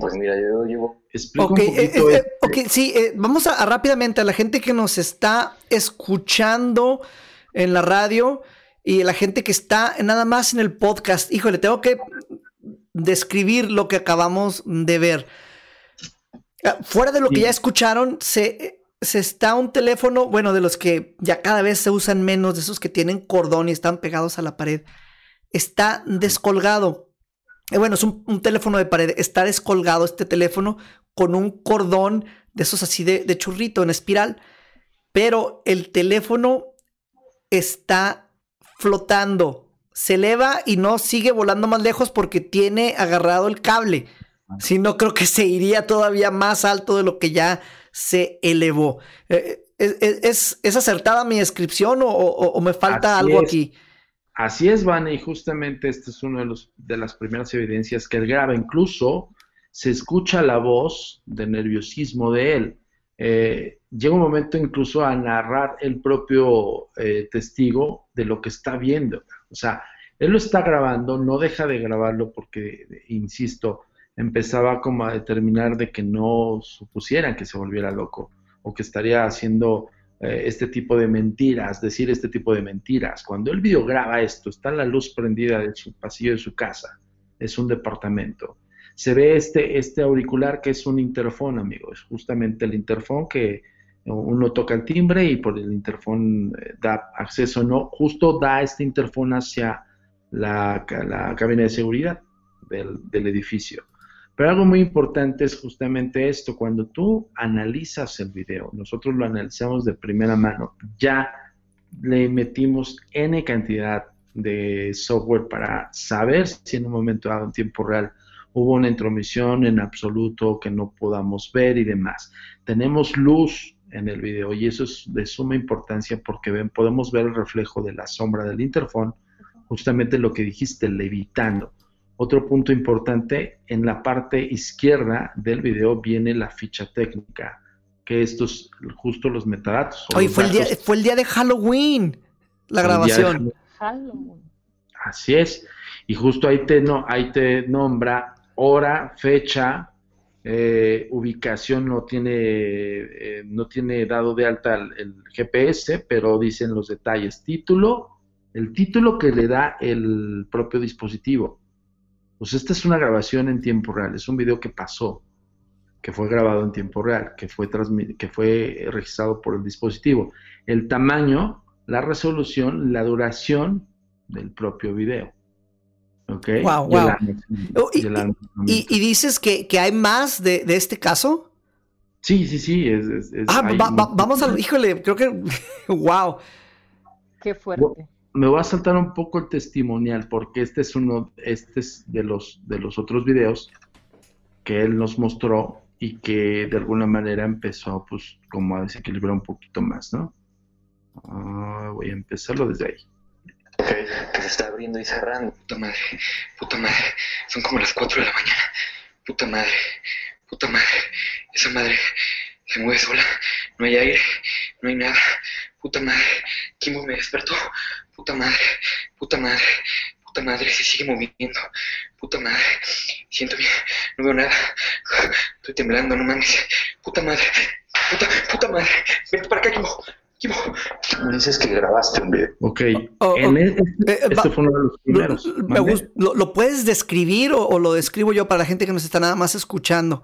S5: Pues mira, yo llevo
S1: Explica
S3: Ok,
S1: un poquito
S3: eh, eh, ok, sí, eh, vamos a, a rápidamente a la gente que nos está escuchando en la radio y la gente que está nada más en el podcast. Híjole, tengo que describir lo que acabamos de ver. Ah, Fuera de lo que ya escucharon, se, se está un teléfono, bueno, de los que ya cada vez se usan menos, de esos que tienen cordón y están pegados a la pared, está descolgado. Eh, bueno, es un, un teléfono de pared, está descolgado este teléfono con un cordón de esos así de, de churrito en espiral, pero el teléfono está flotando, se eleva y no sigue volando más lejos porque tiene agarrado el cable. Si no, creo que se iría todavía más alto de lo que ya se elevó. Eh, ¿Es, es- es acertada mi descripción o, o- o me falta
S1: Así
S3: algo
S1: es.
S3: aquí?
S1: Así es, Vane, y justamente esta es una de, los- de las primeras evidencias que él graba. Incluso se escucha la voz de nerviosismo de él. Eh, llega un momento incluso a narrar el propio eh, testigo de lo que está viendo. O sea, él lo está grabando, no deja de grabarlo porque, insisto, empezaba como a determinar de que no supusieran que se volviera loco o que estaría haciendo eh, este tipo de mentiras, decir este tipo de mentiras. Cuando el video graba esto, está la luz prendida de su pasillo de su casa, es un departamento. Se ve este, este auricular que es un interfón, amigos, justamente el interfón que uno toca el timbre y por el interfón eh, da acceso, no, justo da este interfón hacia la, la cabina de seguridad del, del edificio. Pero algo muy importante es justamente esto, cuando tú analizas el video, nosotros lo analizamos de primera mano, ya le metimos N cantidad de software para saber si en un momento dado en tiempo real hubo una intromisión en absoluto que no podamos ver y demás. Tenemos luz en el video y eso es de suma importancia porque ven, podemos ver el reflejo de la sombra del interfón, justamente lo que dijiste, levitando. Otro punto importante, en la parte izquierda del video viene la ficha técnica, que estos, justo los metadatos.
S3: Oye, fue el, día, fue el día de Halloween, la grabación.
S4: Halloween.
S1: Así es. Y justo ahí te, no, ahí te nombra hora, fecha, eh, ubicación no tiene, eh, no tiene dado de alta el, GPS, pero dicen los detalles. Título, el título que le da el propio dispositivo. Pues esta es una grabación en tiempo real, es un video que pasó, que fue grabado en tiempo real, que fue, que fue registrado por el dispositivo. El tamaño, la resolución, la duración del propio video.
S3: Wow, wow. Y, dices que, hay más de, este caso?
S1: Sí, sí, sí.
S3: ah, vamos a. Híjole, creo que. wow.
S4: Qué fuerte.
S1: Me voy a saltar un poco el testimonial porque este es uno, este es de los, de los otros videos que él nos mostró y que de alguna manera empezó, pues, como a desequilibrar un poquito más, ¿no? Ah, voy a empezarlo desde ahí
S5: que se está abriendo y cerrando. Puta madre, puta madre, son como las 4 de la mañana. Puta madre, puta madre, esa madre se mueve sola, no hay aire, no hay nada. Puta madre, Kimbo me despertó. Puta madre, puta madre, puta madre, se sigue moviendo. Puta madre, siento bien, no veo nada. Estoy temblando, no mames. Puta madre, puta, puta madre, vente para acá, Kimbo. Me dices que grabaste un video.
S1: Ok. Oh, oh, este, eh, este fue uno de los primeros.
S3: ¿Lo, puedes describir o, lo describo yo para la gente que nos está nada más escuchando?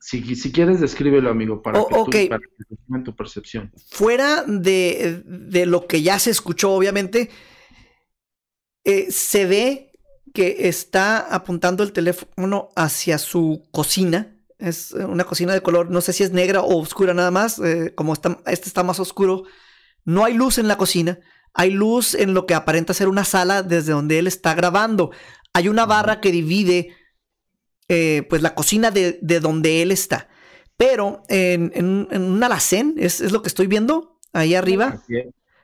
S1: Si, si quieres, descríbelo, amigo, para,
S3: oh,
S1: que, tú, tu percepción.
S3: Fuera de, lo que ya se escuchó, obviamente, eh, se ve que está apuntando el teléfono hacia su cocina es eh, una cocina de color, no sé si es negra o oscura nada más, eh, como está, este está más oscuro. No hay luz en la cocina, hay luz en lo que aparenta ser una sala desde donde él está grabando. Hay una barra que divide eh, pues la cocina de, donde él está. Pero en, un alacén, es, lo que estoy viendo ahí arriba,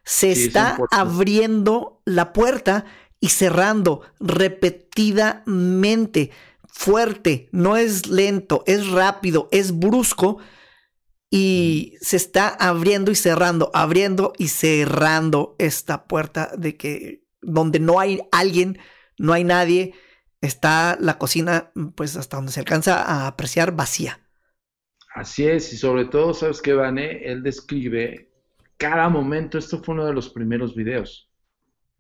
S3: se está abriendo la puerta y cerrando repetidamente fuerte, no es lento, es rápido, es brusco y se está abriendo y cerrando, abriendo y cerrando esta puerta de que donde no hay alguien, no hay nadie, está la cocina pues hasta donde se alcanza a apreciar vacía.
S1: Así es, y sobre todo, ¿sabes qué, Vane? Él describe cada momento, esto fue uno de los primeros videos.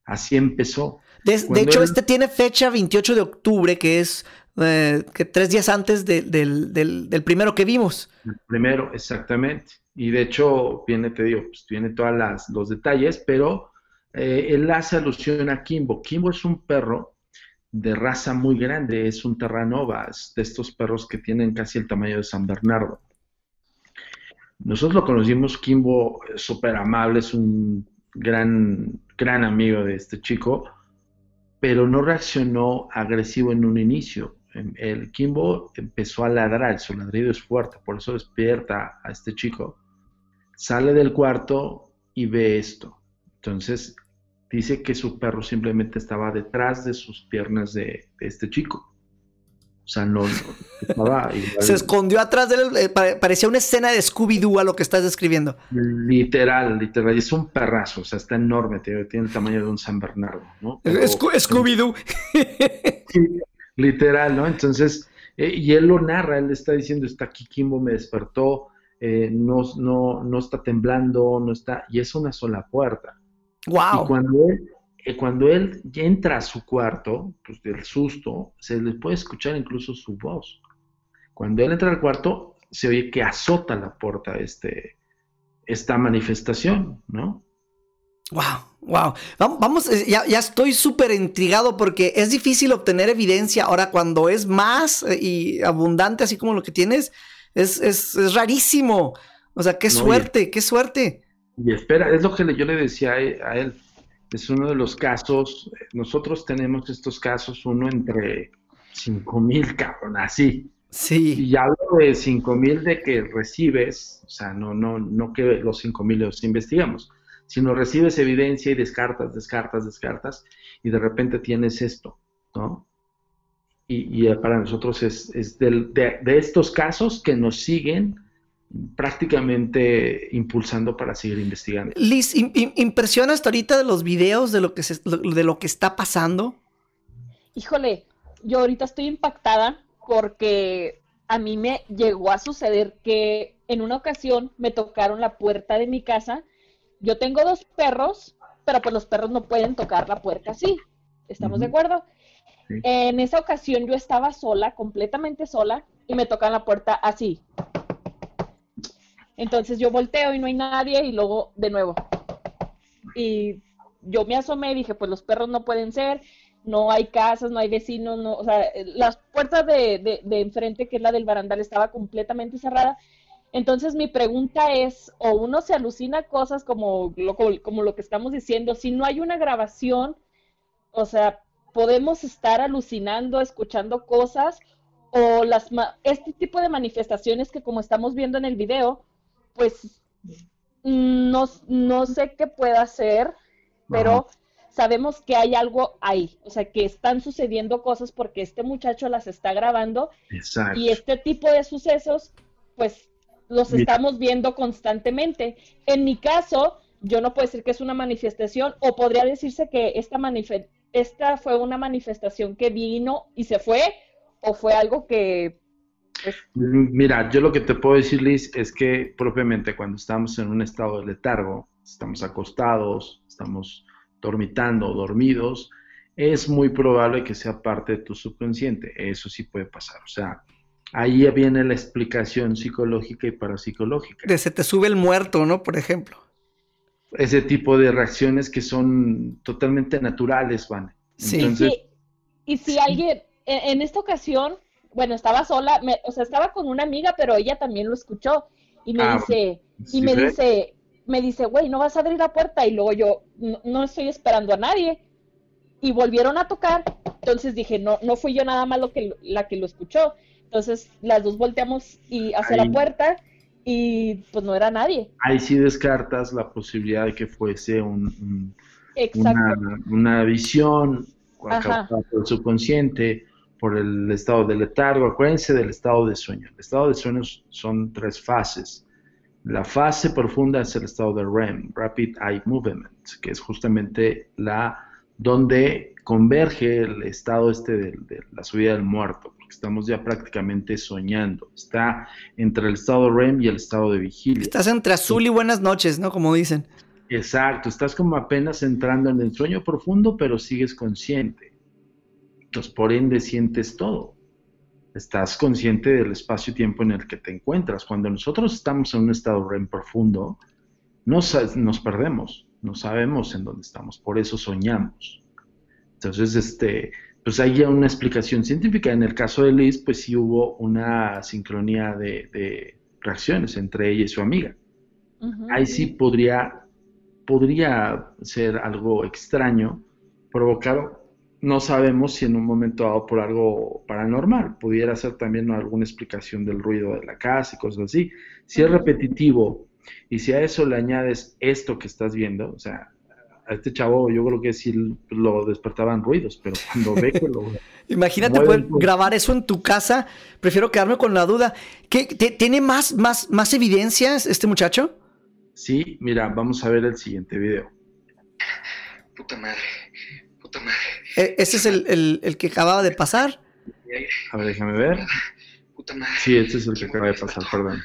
S1: Así empezó.
S3: De, hecho, este tiene fecha 28 de octubre, que es eh, que tres días antes del, primero que vimos.
S1: El primero, exactamente. Y de hecho, viene, te digo, pues tiene todos los detalles, pero eh, él hace alusión a Kimbo. Kimbo es un perro de raza muy grande, es un terranova, es de estos perros que tienen casi el tamaño de San Bernardo. Nosotros lo conocimos, Kimbo, súper amable, es un gran, gran amigo de este chico, pero no reaccionó agresivo en un inicio. El Kimbo empezó a ladrar, su ladrido es fuerte, por eso despierta a este chico. Sale del cuarto y ve esto. Entonces dice que su perro simplemente estaba detrás de sus piernas de, este chico. O sea, no,
S3: Se escondió atrás de él, eh, parecía una escena de Scooby-Doo a lo que estás describiendo.
S1: Literal, literal. Es un perrazo, o sea, está enorme, tiene, el tamaño de un San Bernardo, ¿no?
S3: Scooby-Doo.
S1: Literal, ¿no? Entonces, eh, y él lo narra, él está diciendo, está aquí Kimbo, me despertó, eh, no, no, no está temblando, no está, y es una sola puerta.
S3: Wow.
S1: Y cuando él, cuando él entra a su cuarto, pues del susto, se le puede escuchar incluso su voz. Cuando él entra al cuarto, se oye que azota la puerta este, esta manifestación, ¿no?
S3: Wow, wow. Vamos, eh, ya, ya estoy súper intrigado porque es difícil obtener evidencia. Ahora, cuando es más eh, y abundante, así como lo que tienes, es, es, rarísimo. O sea, qué suerte, qué suerte.
S1: Y espera, es lo que yo le decía a e- a él. Es uno de los casos, nosotros tenemos estos casos, uno entre 5 mil, cabrón, así.
S3: Sí.
S1: Y hablo de 5 mil de que recibes, o sea, no, no, no que los 5 mil los investigamos, sino recibes evidencia y descartas, descartas, descartas, y de repente tienes esto, ¿no? Y, y para nosotros es, es del- de, de estos casos que nos siguen prácticamente impulsando para seguir investigando.
S3: Liz, im- im- ¿impresiona hasta ahorita de los videos de lo que se- de lo que está pasando?
S4: Híjole, yo ahorita estoy impactada porque a mí me llegó a suceder que en una ocasión me tocaron la puerta de mi casa. Yo tengo dos perros, pero pues los perros no pueden tocar la puerta así. ¿Estamos de acuerdo?
S1: Sí.
S4: En esa ocasión yo estaba sola, completamente sola, y me tocan la puerta así. Entonces yo volteo y no hay nadie y luego de nuevo. Y yo me asomé y dije, pues los perros no pueden ser, no hay casas, no hay vecinos, no, o sea, las puertas de, de, enfrente, que es la del barandal, estaba completamente cerrada. Entonces mi pregunta es, o uno se alucina cosas como lo, como lo que estamos diciendo, si no hay una grabación, o sea, podemos estar alucinando, escuchando cosas, o las este tipo de manifestaciones que como estamos viendo en el video, pues no, no sé qué pueda ser, pero sabemos que hay algo ahí, o sea, que están sucediendo cosas porque este muchacho las está grabando
S1: Exacto.
S4: y este tipo de sucesos, pues los
S1: Mira.
S4: estamos viendo constantemente. En mi caso, yo no puedo decir que es una manifestación, o podría decirse que esta, esta fue una manifestación que vino y se fue, o fue algo que,
S1: Mira, yo lo que te puedo decir, Liz, es que propiamente cuando estamos en un estado de letargo, estamos acostados, estamos dormitando o dormidos, es muy probable que sea parte de tu subconsciente. Eso sí puede pasar. O sea, ahí viene la explicación psicológica y parapsicológica.
S3: De se te sube el muerto, ¿no? Por ejemplo.
S1: Ese tipo de reacciones que son totalmente naturales, Van.
S3: Sí.
S1: Entonces,
S4: Sí, y si alguien, en, en esta ocasión, bueno, estaba sola, me- o sea, estaba con una amiga, pero ella también lo escuchó. Y me
S1: Ah,
S4: dice, y me dice, me dice, güey, no vas a abrir la puerta y luego yo no, no estoy esperando a nadie y volvieron a tocar, entonces dije, no, no fui yo nada más lo que, la que lo escuchó, entonces las dos volteamos y hacia
S1: Ahí.
S4: la puerta y pues no era nadie,
S1: ahí sí descartas la posibilidad de que fuese un- un, una, una visión por el subconsciente, por el estado de letargo. Acuérdense del estado de sueño. El estado de sueño son tres fases. La fase profunda es el estado de REM, Rapid Eye Movement, que es justamente la donde converge el estado este de, de la subida del muerto, porque estamos ya prácticamente soñando. Está entre el estado REM y el estado de vigilia.
S3: Estás entre azul y buenas noches, ¿no? Como dicen.
S1: Exacto, estás como apenas entrando en el sueño profundo, pero sigues consciente. Entonces, por ende, sientes todo. Estás consciente del espacio-tiempo en el que te encuentras. Cuando nosotros estamos en un estado REM profundo, nos, nos perdemos, no sabemos en dónde estamos, por eso soñamos. Entonces, este, pues hay ya una explicación científica. En el caso de Liz, pues sí hubo una sincronía de, de reacciones entre ella y su amiga ahí sí podría, podría ser algo extraño, provocado. No sabemos si en un momento dado por algo paranormal, pudiera ser también alguna explicación del ruido de la casa y cosas así. Si es repetitivo y si a eso le añades esto que estás viendo, o sea, a este chavo yo creo que sí lo despertaban ruidos, pero cuando ve que lo...
S3: Imagínate poder
S1: poco.
S3: grabar eso en tu casa. Prefiero quedarme con la duda. ¿Qué, te- ¿Tiene más, más, más evidencias este muchacho?
S1: Sí, mira, vamos a ver el siguiente video.
S5: Puta madre, puta madre.
S3: E- ¿Ese es el, el- el que acababa de pasar?
S1: A ver, déjame ver.
S5: puta madre.
S1: Sí, este es el que acaba de pasar, perdón.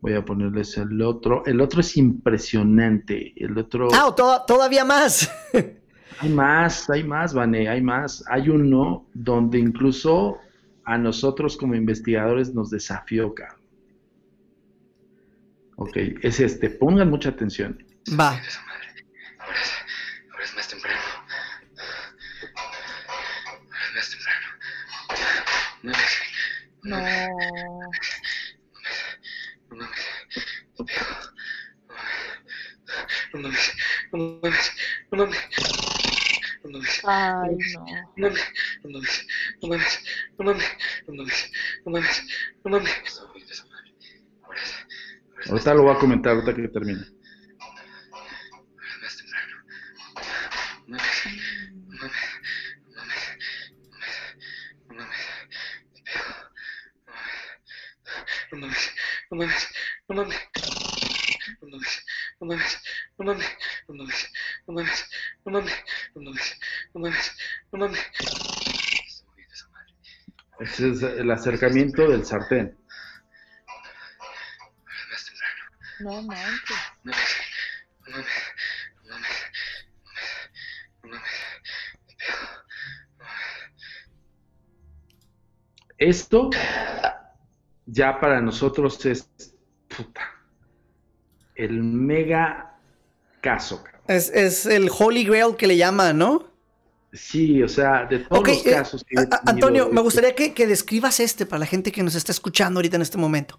S1: Voy a ponerles el otro. El otro es impresionante. El otro.
S3: Ah, to- todavía más.
S1: Hay más, hay más, Vane, hay más. Hay uno donde incluso a nosotros como investigadores nos desafió, cabrón. Ok, es este. Pongan mucha atención.
S3: Va.
S5: No mames,
S4: No.
S5: no mames. No mames. no mames, no mames. No mames,
S4: Ay, no.
S5: no mames, no mames, no mames, no mames, no mames, no mames, no mames.
S1: Ahorita lo voy a comentar, ahorita que termine.
S5: No mames, no mames, no mames, no mames, no mames, no mames, no mames, no mames, no mames, no mames, no mames, no.
S1: Ese es el acercamiento del sartén.
S4: No manches.
S5: No mames, no mames, no mames, no mames, no mames.
S1: Esto ya para nosotros es puta, el mega caso.
S3: Es, es el Holy Grail que le llaman, ¿no?
S1: Sí, o sea, de todos los
S3: eh,
S1: casos que tenido,
S3: Antonio, me gustaría que, que describas este para la gente que nos está escuchando ahorita en este momento.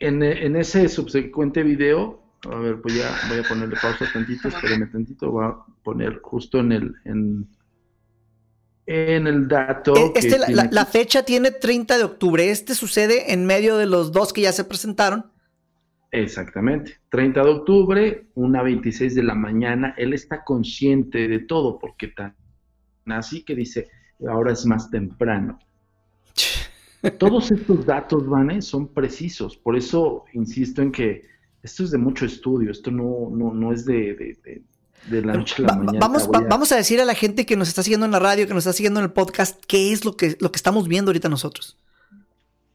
S1: En, en ese subsecuente video, a ver, voy a, voy a ponerle pausa tantito, espérame tantito, voy a poner justo en el, en, en el dato. Que
S3: Este, la,
S1: tiene
S3: fecha tiene 30 de octubre. Este sucede en medio de los dos que ya se presentaron.
S1: Exactamente. 30 de octubre, una 26 de la mañana, él está consciente de todo, porque tan así que dice, ahora es más temprano. Todos estos datos, Vane, son precisos. Por eso insisto en que esto es de mucho estudio, esto no, no, no es de, de, de- de la noche a la
S3: Va-
S1: mañana.
S3: vamos,
S1: a-
S3: vamos a decir a la gente que nos está siguiendo en la radio, que nos está siguiendo en el podcast, qué es lo que, lo que estamos viendo ahorita nosotros.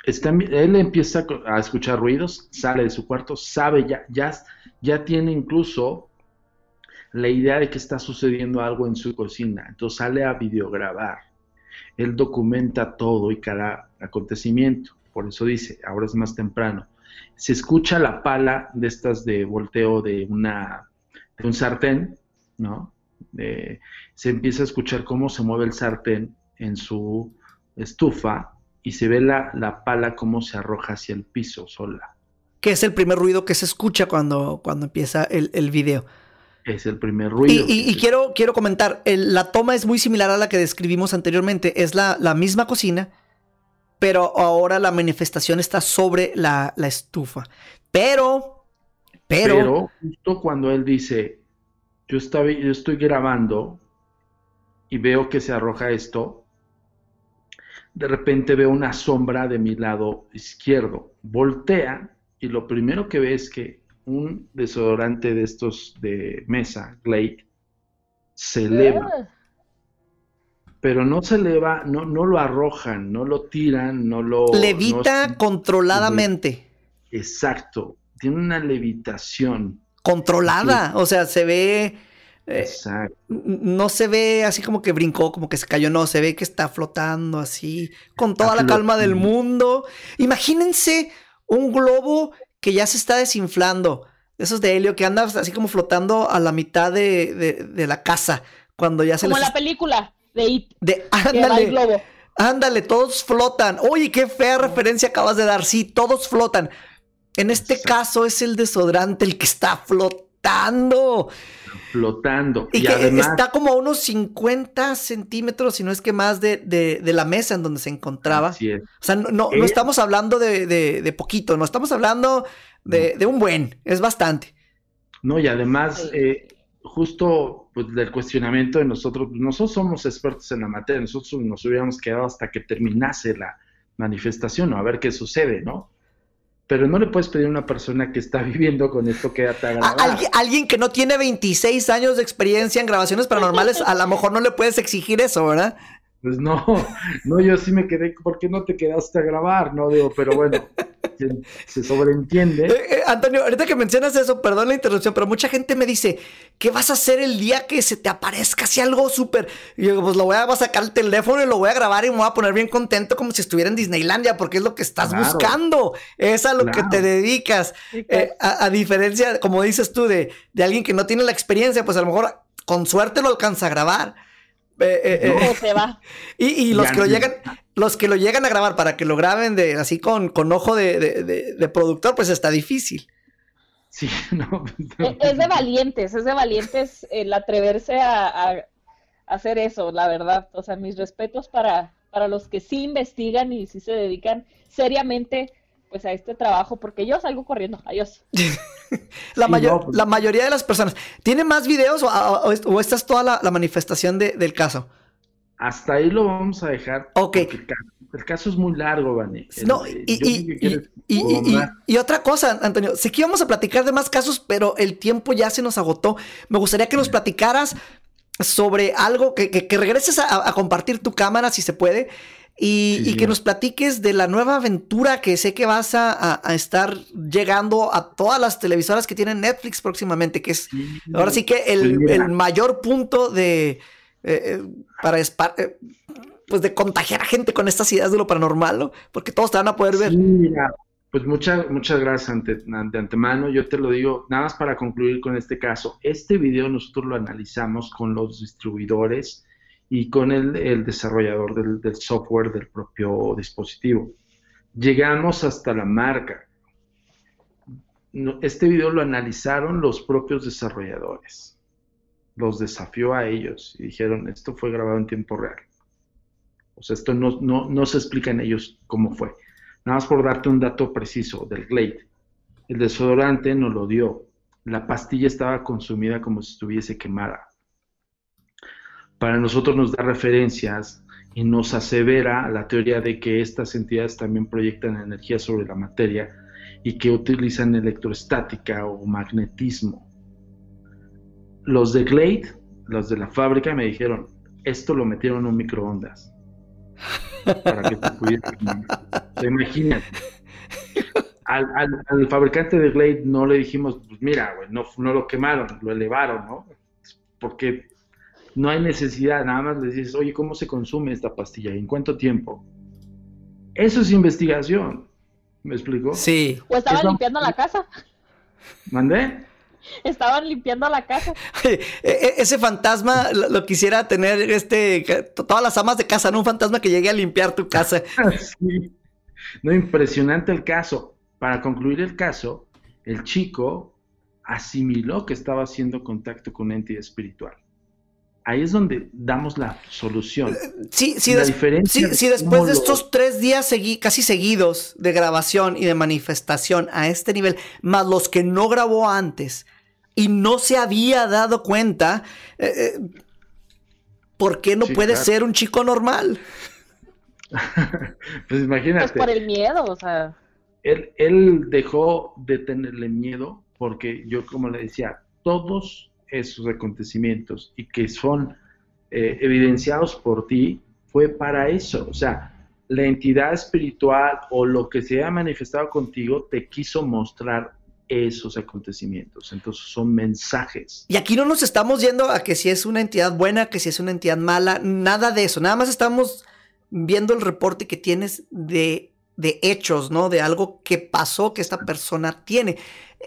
S1: está- él empieza a escuchar ruidos, sale de su cuarto, sabe ya, ya, ya tiene incluso la idea de que está sucediendo algo en su cocina. Entonces sale a videograbar. Él documenta todo y cada acontecimiento. Por eso dice, ahora es más temprano. Se escucha la pala de estas de volteo de una de un sartén, ¿no? Se empieza a escuchar cómo se mueve el sartén en su estufa y se ve la, la pala cómo se arroja hacia el piso sola.
S3: Que es el primer ruido que se escucha cuando, cuando empieza el, el video.
S1: Es el primer
S3: Y,
S1: ruido.
S3: y- y quiero, quiero comentar, el- la toma es muy similar a la que describimos anteriormente. Es la, la misma cocina, pero ahora la manifestación está sobre la, la estufa. Pero, pero,
S1: Pero justo cuando él dice, yo, estaba, yo estoy grabando y veo que se arroja esto, de repente veo una sombra de mi lado izquierdo. Voltea y lo primero que ve es que un desodorante de estos de mesa, Glade, se eleva.
S4: Ah,
S1: Pero no se eleva, no, no lo arrojan, no lo tiran, no lo...
S3: levita
S1: no-
S3: controladamente.
S1: exacto, tiene una levitación.
S3: Controlada. O sea, se ve. eh,
S1: Exacto.
S3: no se ve así como que brincó, como que se cayó, no, se ve que está flotando así, con toda la calma del mundo. Imagínense un globo que ya se está desinflando, esos de helio que anda así como flotando a la mitad de, de- de la casa, cuando ya se
S4: Como
S3: les...
S4: la película de It,
S3: de,
S4: va el
S3: ándale,
S4: globo.
S3: ándale, todos flotan. Oye, qué fea referencia acabas de dar, sí, todos flotan. En este
S1: Exacto.
S3: caso es el desodorante el que está flotando.
S1: flotando.
S3: Y,
S1: Y,
S3: que
S1: además,
S3: está como a unos 50 centímetros, si no es que más, de, de- de la mesa en donde se encontraba.
S1: así es.
S3: O sea, no, no, no
S1: Eh.
S3: estamos hablando de, de- de poquito, no estamos hablando de, de un buen, es bastante.
S1: No, y además,
S4: Sí.
S1: eh, justo pues, del cuestionamiento de nosotros, pues, nosotros somos expertos en la materia, nosotros nos hubiéramos quedado hasta que terminase la manifestación, o a ver qué sucede, ¿no? Pero no le puedes pedir a una persona que está viviendo con esto que te
S3: alguien, alguien que no tiene 26 años de experiencia en grabaciones paranormales, a lo mejor no le puedes exigir eso, ¿verdad?
S1: Pues no, no, yo sí me quedé, ¿por qué no te quedaste a grabar? No, digo, pero bueno, se, se sobreentiende.
S3: Eh, eh, Antonio, ahorita que mencionas eso, perdón la interrupción, pero mucha gente me dice, ¿qué vas a hacer el día que se te aparezca así algo súper? Y yo, pues lo voy a, voy a sacar el teléfono y lo voy a grabar y me voy a poner bien contento como si estuviera en Disneylandia, porque es lo que estás
S1: Claro.
S3: buscando, es a lo que te dedicas. Eh, a, a diferencia, como dices tú, de, de alguien que no tiene la experiencia, pues a lo mejor con suerte lo alcanza a grabar. Eh, eh, eh,
S4: ¿Cómo se va?
S3: y, y los
S1: Ya
S3: que lo
S1: no.
S3: llegan, los que lo llegan a grabar para que lo graben de así con, con ojo de, de- de- de productor, pues está difícil.
S1: Sí, no.
S4: E- Es de valientes, es de valientes el atreverse a, a- a hacer eso, la verdad. O sea, mis respetos para, para los que sí investigan y sí se dedican seriamente pues a este trabajo, porque yo salgo corriendo, adiós.
S3: La,
S1: Sí,
S3: mayo-
S1: no, pues-
S3: la mayoría de las personas. ¿Tiene más videos o, o- o esta es toda la, la manifestación de- del caso?
S1: Hasta ahí lo vamos a dejar.
S3: Ok.
S1: porque El caso, el caso es muy largo, Vane. El-
S3: No, y,
S1: yo
S3: y-
S1: quieres
S3: y- y- y-
S1: más.
S3: y otra cosa, Antonio, sé que íbamos a platicar de más casos, pero el tiempo ya se nos agotó. Me gustaría que nos platicaras sobre algo, que, que- que regreses a, a compartir tu cámara si se puede, y,
S1: Sí,
S3: y que nos platiques de la nueva aventura que sé que vas a, a- a estar llegando a todas las televisoras que tienen Netflix próximamente, que es
S1: Sí.
S3: ahora sí que el, mayor punto de eh, eh, para eh, pues de contagiar a gente con estas ideas de lo paranormal, ¿no? Porque todos te van a poder ver.
S1: Mira, pues muchas, muchas gracias ante- de antemano. Yo te lo digo, nada más para concluir con este caso. Este video nosotros lo analizamos con los distribuidores y con el, desarrollador del, software del propio dispositivo. Llegamos hasta la marca. No, este video lo analizaron los propios desarrolladores. Los desafió a ellos y dijeron, esto fue grabado en tiempo real. O sea, esto no, no, no se explica en ellos cómo fue. Nada más por darte un dato preciso del Glade. El desodorante nos lo dio. La pastilla estaba consumida como si estuviese quemada. Para nosotros nos da referencias y nos asevera la teoría de que estas entidades también proyectan energía sobre la materia y que utilizan electroestática o magnetismo. Los de Glade, los de la fábrica, me dijeron, esto lo metieron en un microondas para que te pudieras imagínate. Al, fabricante de Glade no le dijimos, pues mira, no, no lo quemaron, lo elevaron, ¿no? Porque no hay necesidad, nada más les dices, oye, ¿cómo se consume esta pastilla? ¿Y en cuánto tiempo? Eso es investigación. ¿Me explico?
S3: Sí.
S4: O estaban
S1: Eso-
S4: limpiando la casa,
S1: ¿Mandé?
S4: estaban limpiando la casa.
S3: E- e- Ese fantasma lo, lo quisiera tener este que- todas las amas de casa, ¿no? Un fantasma que llegue a limpiar tu casa.
S1: Sí. No, impresionante el caso. Para concluir el caso, el chico asimiló que estaba haciendo contacto con una entidad espiritual. Ahí es donde damos la solución.
S3: Sí, sí,
S1: La diferencia
S3: sí, sí, después de
S1: lo-
S3: estos tres días segui- casi seguidos de grabación y de manifestación a este nivel, más los que no grabó antes y no se había dado cuenta, eh, eh, ¿por qué no
S1: Sí,
S3: puede
S1: claro.
S3: ser un chico normal?
S1: Pues
S4: Pues
S1: imagínate,
S4: por el miedo, o sea.
S1: él, él dejó de tenerle miedo porque yo, como le decía, todos esos acontecimientos y que son eh, evidenciados por ti, fue para eso. O sea, la entidad espiritual o lo que se ha manifestado contigo te quiso mostrar esos acontecimientos. Entonces son mensajes.
S3: Y aquí no nos estamos yendo a que si es una entidad buena, que si es una entidad mala, nada de eso. Nada más estamos viendo el reporte que tienes de, de hechos, ¿no? De algo que pasó que esta persona tiene.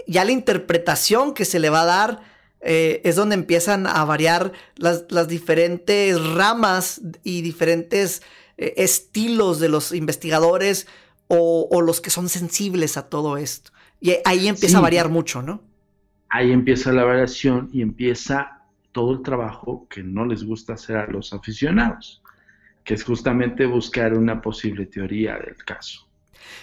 S3: Ya la interpretación que se le va a dar eh, es donde empiezan a variar las, las diferentes ramas y diferentes eh, estilos de los investigadores o, o los que son sensibles a todo esto. Y ahí empieza a variar mucho, ¿no?
S1: Ahí empieza la variación y empieza todo el trabajo que no les gusta hacer a los aficionados, que es justamente buscar una posible teoría del caso.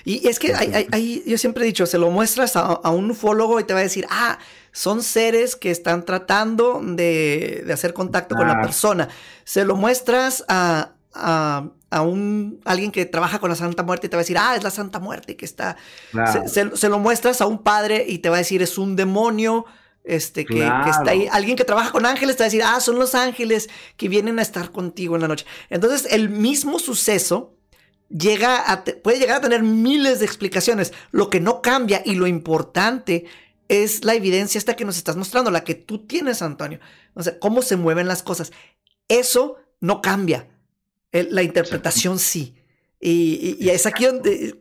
S3: Y es que hay- yo siempre he dicho, se lo muestras a, a un ufólogo y te va a decir, ah, son seres que están tratando de, de hacer contacto con la
S1: Ah.
S3: persona. Se lo muestras a, a, a un alguien que trabaja con la Santa Muerte y te va a decir, ah, es la Santa Muerte que está.
S1: Claro.
S3: Se, se- se lo muestras a un padre y te va a decir, es un demonio. Este, que, que está ahí. Alguien que trabaja con ángeles te va a decir, ah, son los ángeles que vienen a estar contigo en la noche. Entonces, el mismo suceso llega a te- puede llegar a tener miles de explicaciones. Lo que no cambia y lo importante es la evidencia esta que nos estás mostrando, la que tú tienes, Antonio. O sea, cómo se mueven las cosas. Eso no cambia. El- la interpretación sí. Y, y- y es aquí donde...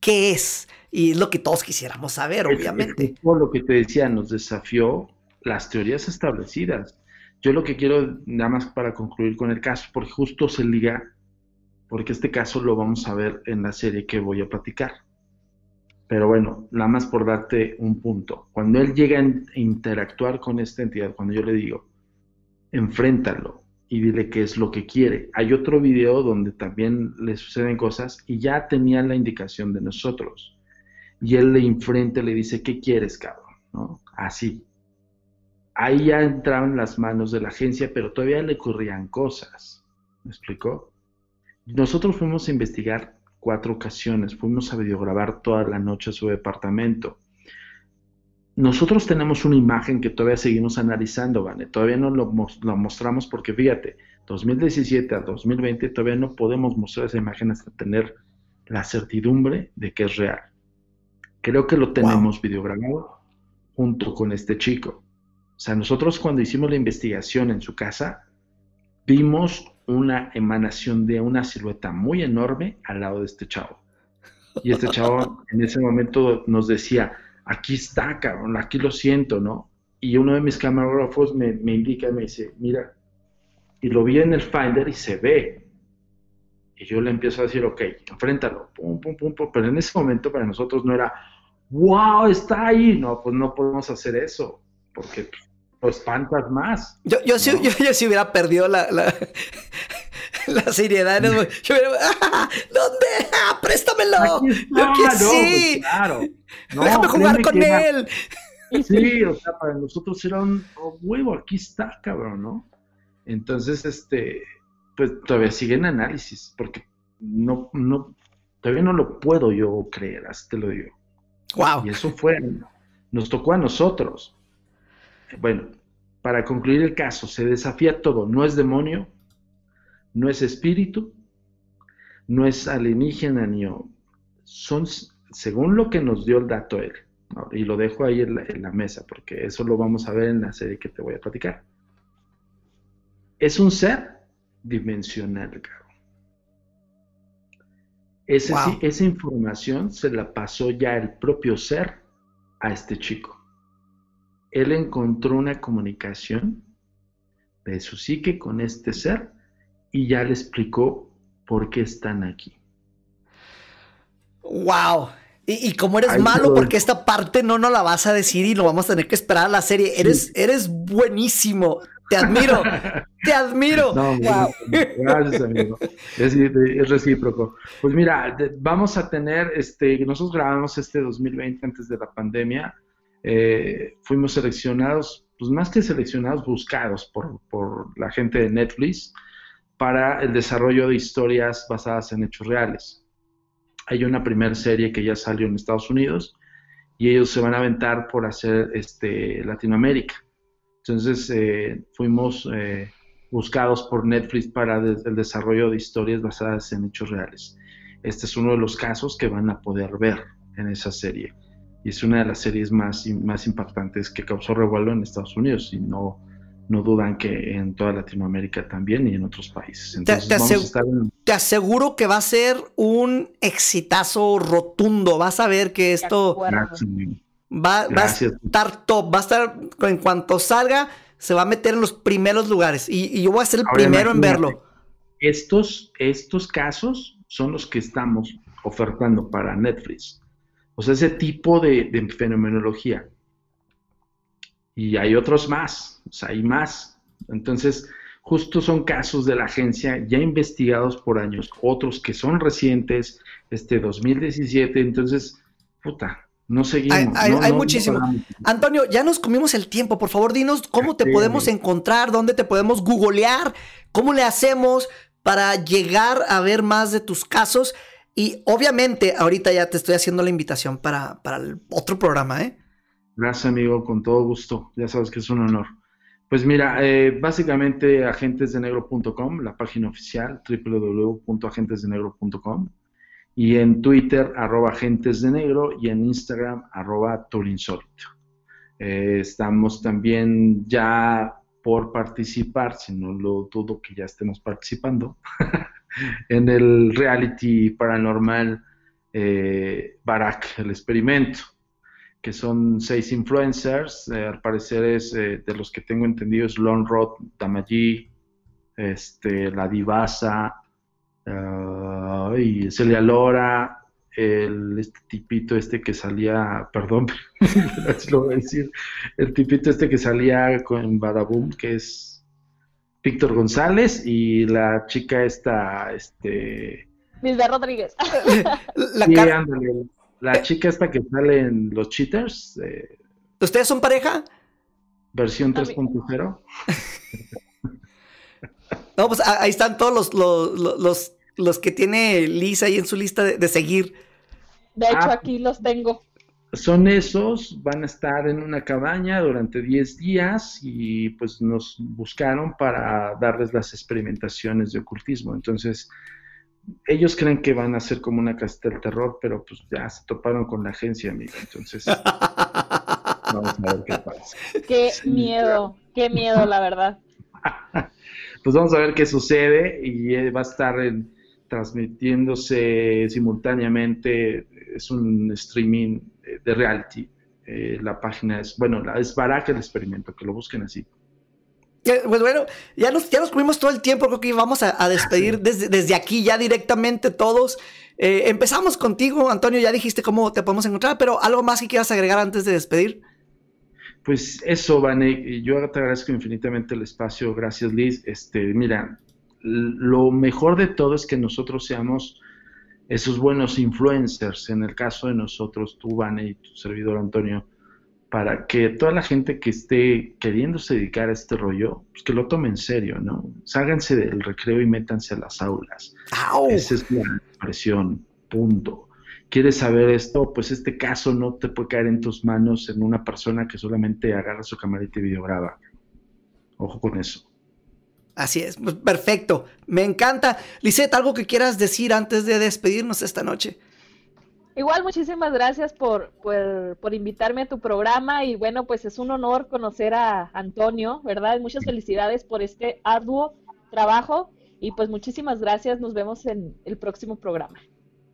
S3: ¿Qué es? Y es lo que todos quisiéramos saber,
S1: Es-
S3: obviamente.
S1: es por lo que te decía, nos desafió las teorías establecidas. Yo lo que quiero, nada más para concluir con el caso, porque justo se liga, porque este caso lo vamos a ver en la serie que voy a platicar. Pero bueno, nada más por darte un punto. Cuando él llega a interactuar con esta entidad, cuando yo le digo, enfréntalo y dile qué es lo que quiere. Hay otro video donde también le suceden cosas y ya tenía la indicación de nosotros. Y él le enfrenta, le dice, ¿qué quieres, cabrón? ¿No? Así. Ahí ya entraron las manos de la agencia, pero todavía le ocurrían cosas. ¿Me explicó? Nosotros fuimos a investigar cuatro ocasiones, fuimos a videograbar toda la noche su departamento. Nosotros tenemos una imagen que todavía seguimos analizando, ¿vale? Todavía no lo, mostramos porque fíjate, 2017 a 2020 todavía no podemos mostrar esa imagen hasta tener la certidumbre de que es real. Creo que lo tenemos videograbado junto con este chico. O sea, nosotros cuando hicimos la investigación en su casa, vimos una emanación de una silueta muy enorme al lado de este chavo. Y este chavo en ese momento nos decía, aquí está, cabrón, aquí lo siento, ¿no? Y uno de mis camarógrafos me, me indica, me dice, mira, y lo vi en el Finder y se ve. Y yo le empiezo a decir, ok, enfréntalo, pum, pum, pum, pum. Pero en ese momento para nosotros no era, wow, está ahí. No, pues no podemos hacer eso, porque lo espantas más.
S3: Yo, yo, sí, yo, yo sí hubiera perdido la, la, la seriedad. Yo hubiera, ¡Ah, ¿Dónde? ¡Ah, préstamelo! yo que sí.
S1: Pues, claro.
S3: Déjame jugar con él.
S1: Sí, o sea, para nosotros era un oh, huevo, aquí está, cabrón, ¿no? Entonces, este, pues todavía sigue en análisis, porque no, no, todavía no lo puedo yo creer, así te lo digo.
S3: Wow.
S1: Y eso fue, nos tocó a nosotros. Bueno, para concluir el caso, se desafía todo, no es demonio, no es espíritu, no es alienígena ni son según lo que nos dio el dato él. Y lo dejo ahí en la, mesa porque eso lo vamos a ver en la serie que te voy a platicar. Es un ser dimensional, esa información se la pasó ya el propio ser a este chico él encontró una comunicación de su psique con este ser y ya le explicó por qué están aquí.
S3: ¡Wow! Y, como eres malo, porque esta parte no nos la vas a decir y lo vamos a tener que esperar a la serie. Eres, eres buenísimo. Te admiro. te admiro.
S1: No, Gracias, amigo. Es, es, recíproco. Pues mira, vamos a tener, este, nosotros grabamos este 2020 antes de la pandemia eh, fuimos seleccionados, pues más que seleccionados, buscados por, por la gente de Netflix para el desarrollo de historias basadas en hechos reales. Hay una primera serie que ya salió en Estados Unidos y ellos se van a aventar por hacer este, Latinoamérica. Entonces eh, fuimos eh, buscados por Netflix para el desarrollo de historias basadas en hechos reales. Este es uno de los casos que van a poder ver en esa serie y es una de las series más, más impactantes que causó revuelo en Estados Unidos y no, no dudan que en toda Latinoamérica también y en otros países.
S3: Entonces, te, aseguro que va a ser un exitazo rotundo. Vas a ver que esto va, va, a estar top, va a estar en cuanto salga, se va a meter en los primeros lugares y, yo voy a ser el primero en verlo.
S1: Estos, estos casos son los que estamos ofertando para Netflix. O sea, ese tipo de, fenomenología. Y hay otros más, o sea, hay más. Entonces, justo son casos de la agencia ya investigados por años, otros que son recientes, este 2017, entonces, puta, no seguimos.
S3: Hay, muchísimo. Antonio, ya nos comimos el tiempo, por favor, dinos cómo te podemos encontrar, dónde te podemos googlear, cómo le hacemos para llegar a ver más de tus casos y obviamente ahorita ya te estoy haciendo la invitación para, el otro programa, ¿eh?
S1: Gracias, amigo, con todo gusto. Ya sabes que es un honor. Pues mira, eh, básicamente agentesdenegro.com, la página oficial, www.agentesdenegro.com, y en Twitter, arroba agentesdenegro, y en Instagram, arroba turinsólito. Eh, estamos también ya por participar, si no lo dudo que ya estemos participando, en el reality paranormal eh, Barak, el experimento, que son seis influencers, eh, al parecer es, eh, de los que tengo entendido, es Lon Roth, Damaji, este, La Divasa, y Celia Lora, el este tipito este que salía, perdón, lo voy a decir, el tipito este que salía con Badaboom, que es Víctor González, y la chica esta, este...
S4: Milda Rodríguez.
S3: La
S1: sí,
S3: cara-
S1: ándale, la chica esta que sale en Los Cheaters, eh,
S3: ¿Ustedes son pareja?
S1: versión
S4: A mí-
S1: 3.0.
S3: No, pues ahí están todos los, los, los, los- los que tiene Lisa ahí en su lista de, de seguir.
S4: De hecho,
S1: Ah.
S4: aquí los tengo.
S1: Son esos, van a estar en una cabaña durante 10 días y pues nos buscaron para darles las experimentaciones de ocultismo. Entonces, ellos creen que van a ser como una casita del terror, pero pues ya se toparon con la agencia, amigo. Entonces, vamos a ver qué pasa.
S4: Qué
S1: Sí,
S4: miedo, qué miedo, la verdad.
S1: Pues vamos a ver qué sucede y eh, va a estar en- transmitiéndose simultáneamente. Es un streaming de reality. Eh, la página es, bueno, la, es Baraja el experimento, que lo busquen así.
S3: Eh, Pues bueno, ya nos, ya nos cubrimos todo el tiempo, creo que vamos a, a despedir desde, desde aquí ya directamente todos. Eh, empezamos contigo, Antonio, ya dijiste cómo te podemos encontrar, pero algo más que quieras agregar antes de despedir.
S1: Pues eso, Vane, yo te agradezco infinitamente el espacio, gracias Liz. Este, mira, lo mejor de todo es que nosotros seamos esos buenos influencers, en el caso de nosotros, tú, Vane, y tu servidor Antonio, para que toda la gente que esté queriéndose dedicar a este rollo, pues que lo tome en serio, ¿no? Sálganse del recreo y métanse a las aulas.
S3: ¡Au!
S1: Esa es la expresión, punto. ¿Quieres saber esto? Pues este caso no te puede caer en tus manos en una persona que solamente agarra su camarita y videograba. Ojo con eso.
S3: Así es, pues, perfecto. Me encanta. Lisette, ¿algo que quieras decir antes de despedirnos esta noche?
S4: Igual, muchísimas gracias por, por, por invitarme a tu programa y bueno, pues es un honor conocer a Antonio, ¿verdad? Muchas felicidades por este arduo trabajo y pues muchísimas gracias. Nos vemos en el próximo programa.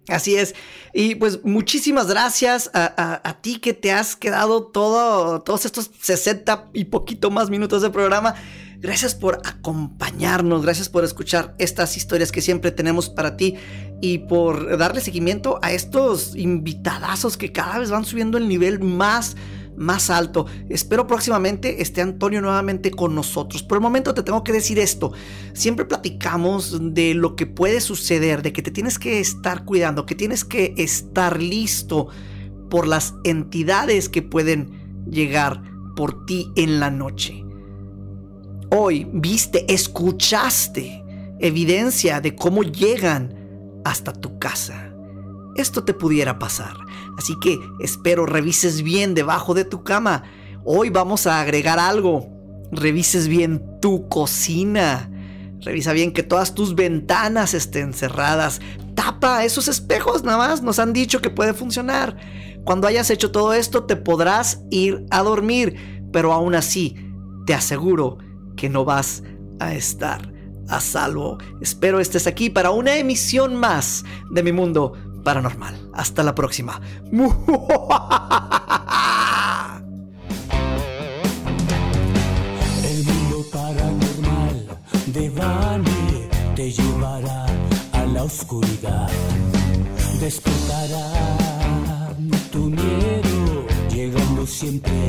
S3: Así es. Y pues muchísimas gracias a, a- a ti que te has quedado todo, todos estos 60 y poquito más minutos de programa. Gracias por acompañarnos, gracias por escuchar estas historias que siempre tenemos para ti y por darle seguimiento a estos invitadazos que cada vez van subiendo el nivel más, más alto. Espero próximamente esté Antonio nuevamente con nosotros. Por el momento te tengo que decir esto. Siempre platicamos de lo que puede suceder, de que te tienes que estar cuidando, que tienes que estar listo por las entidades que pueden llegar por ti en la noche. Hoy viste, escuchaste evidencia de cómo llegan hasta tu casa. Esto te pudiera pasar. Así que espero revises bien debajo de tu cama. Hoy vamos a agregar algo. Revises bien tu cocina. Revisa bien que todas tus ventanas estén cerradas. Tapa esos espejos nada más. Nos han dicho que puede funcionar. Cuando hayas hecho todo esto te podrás ir a dormir. Pero aún así, te aseguro que no vas a estar a salvo. Espero estés aquí para una emisión más de mi mundo paranormal. Hasta la próxima.
S2: El mundo paranormal de Vani te llevará a la oscuridad. Despertará tu miedo, llegando siempre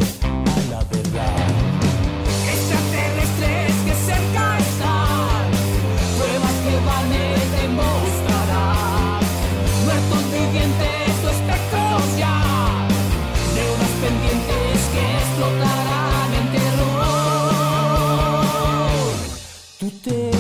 S2: stay.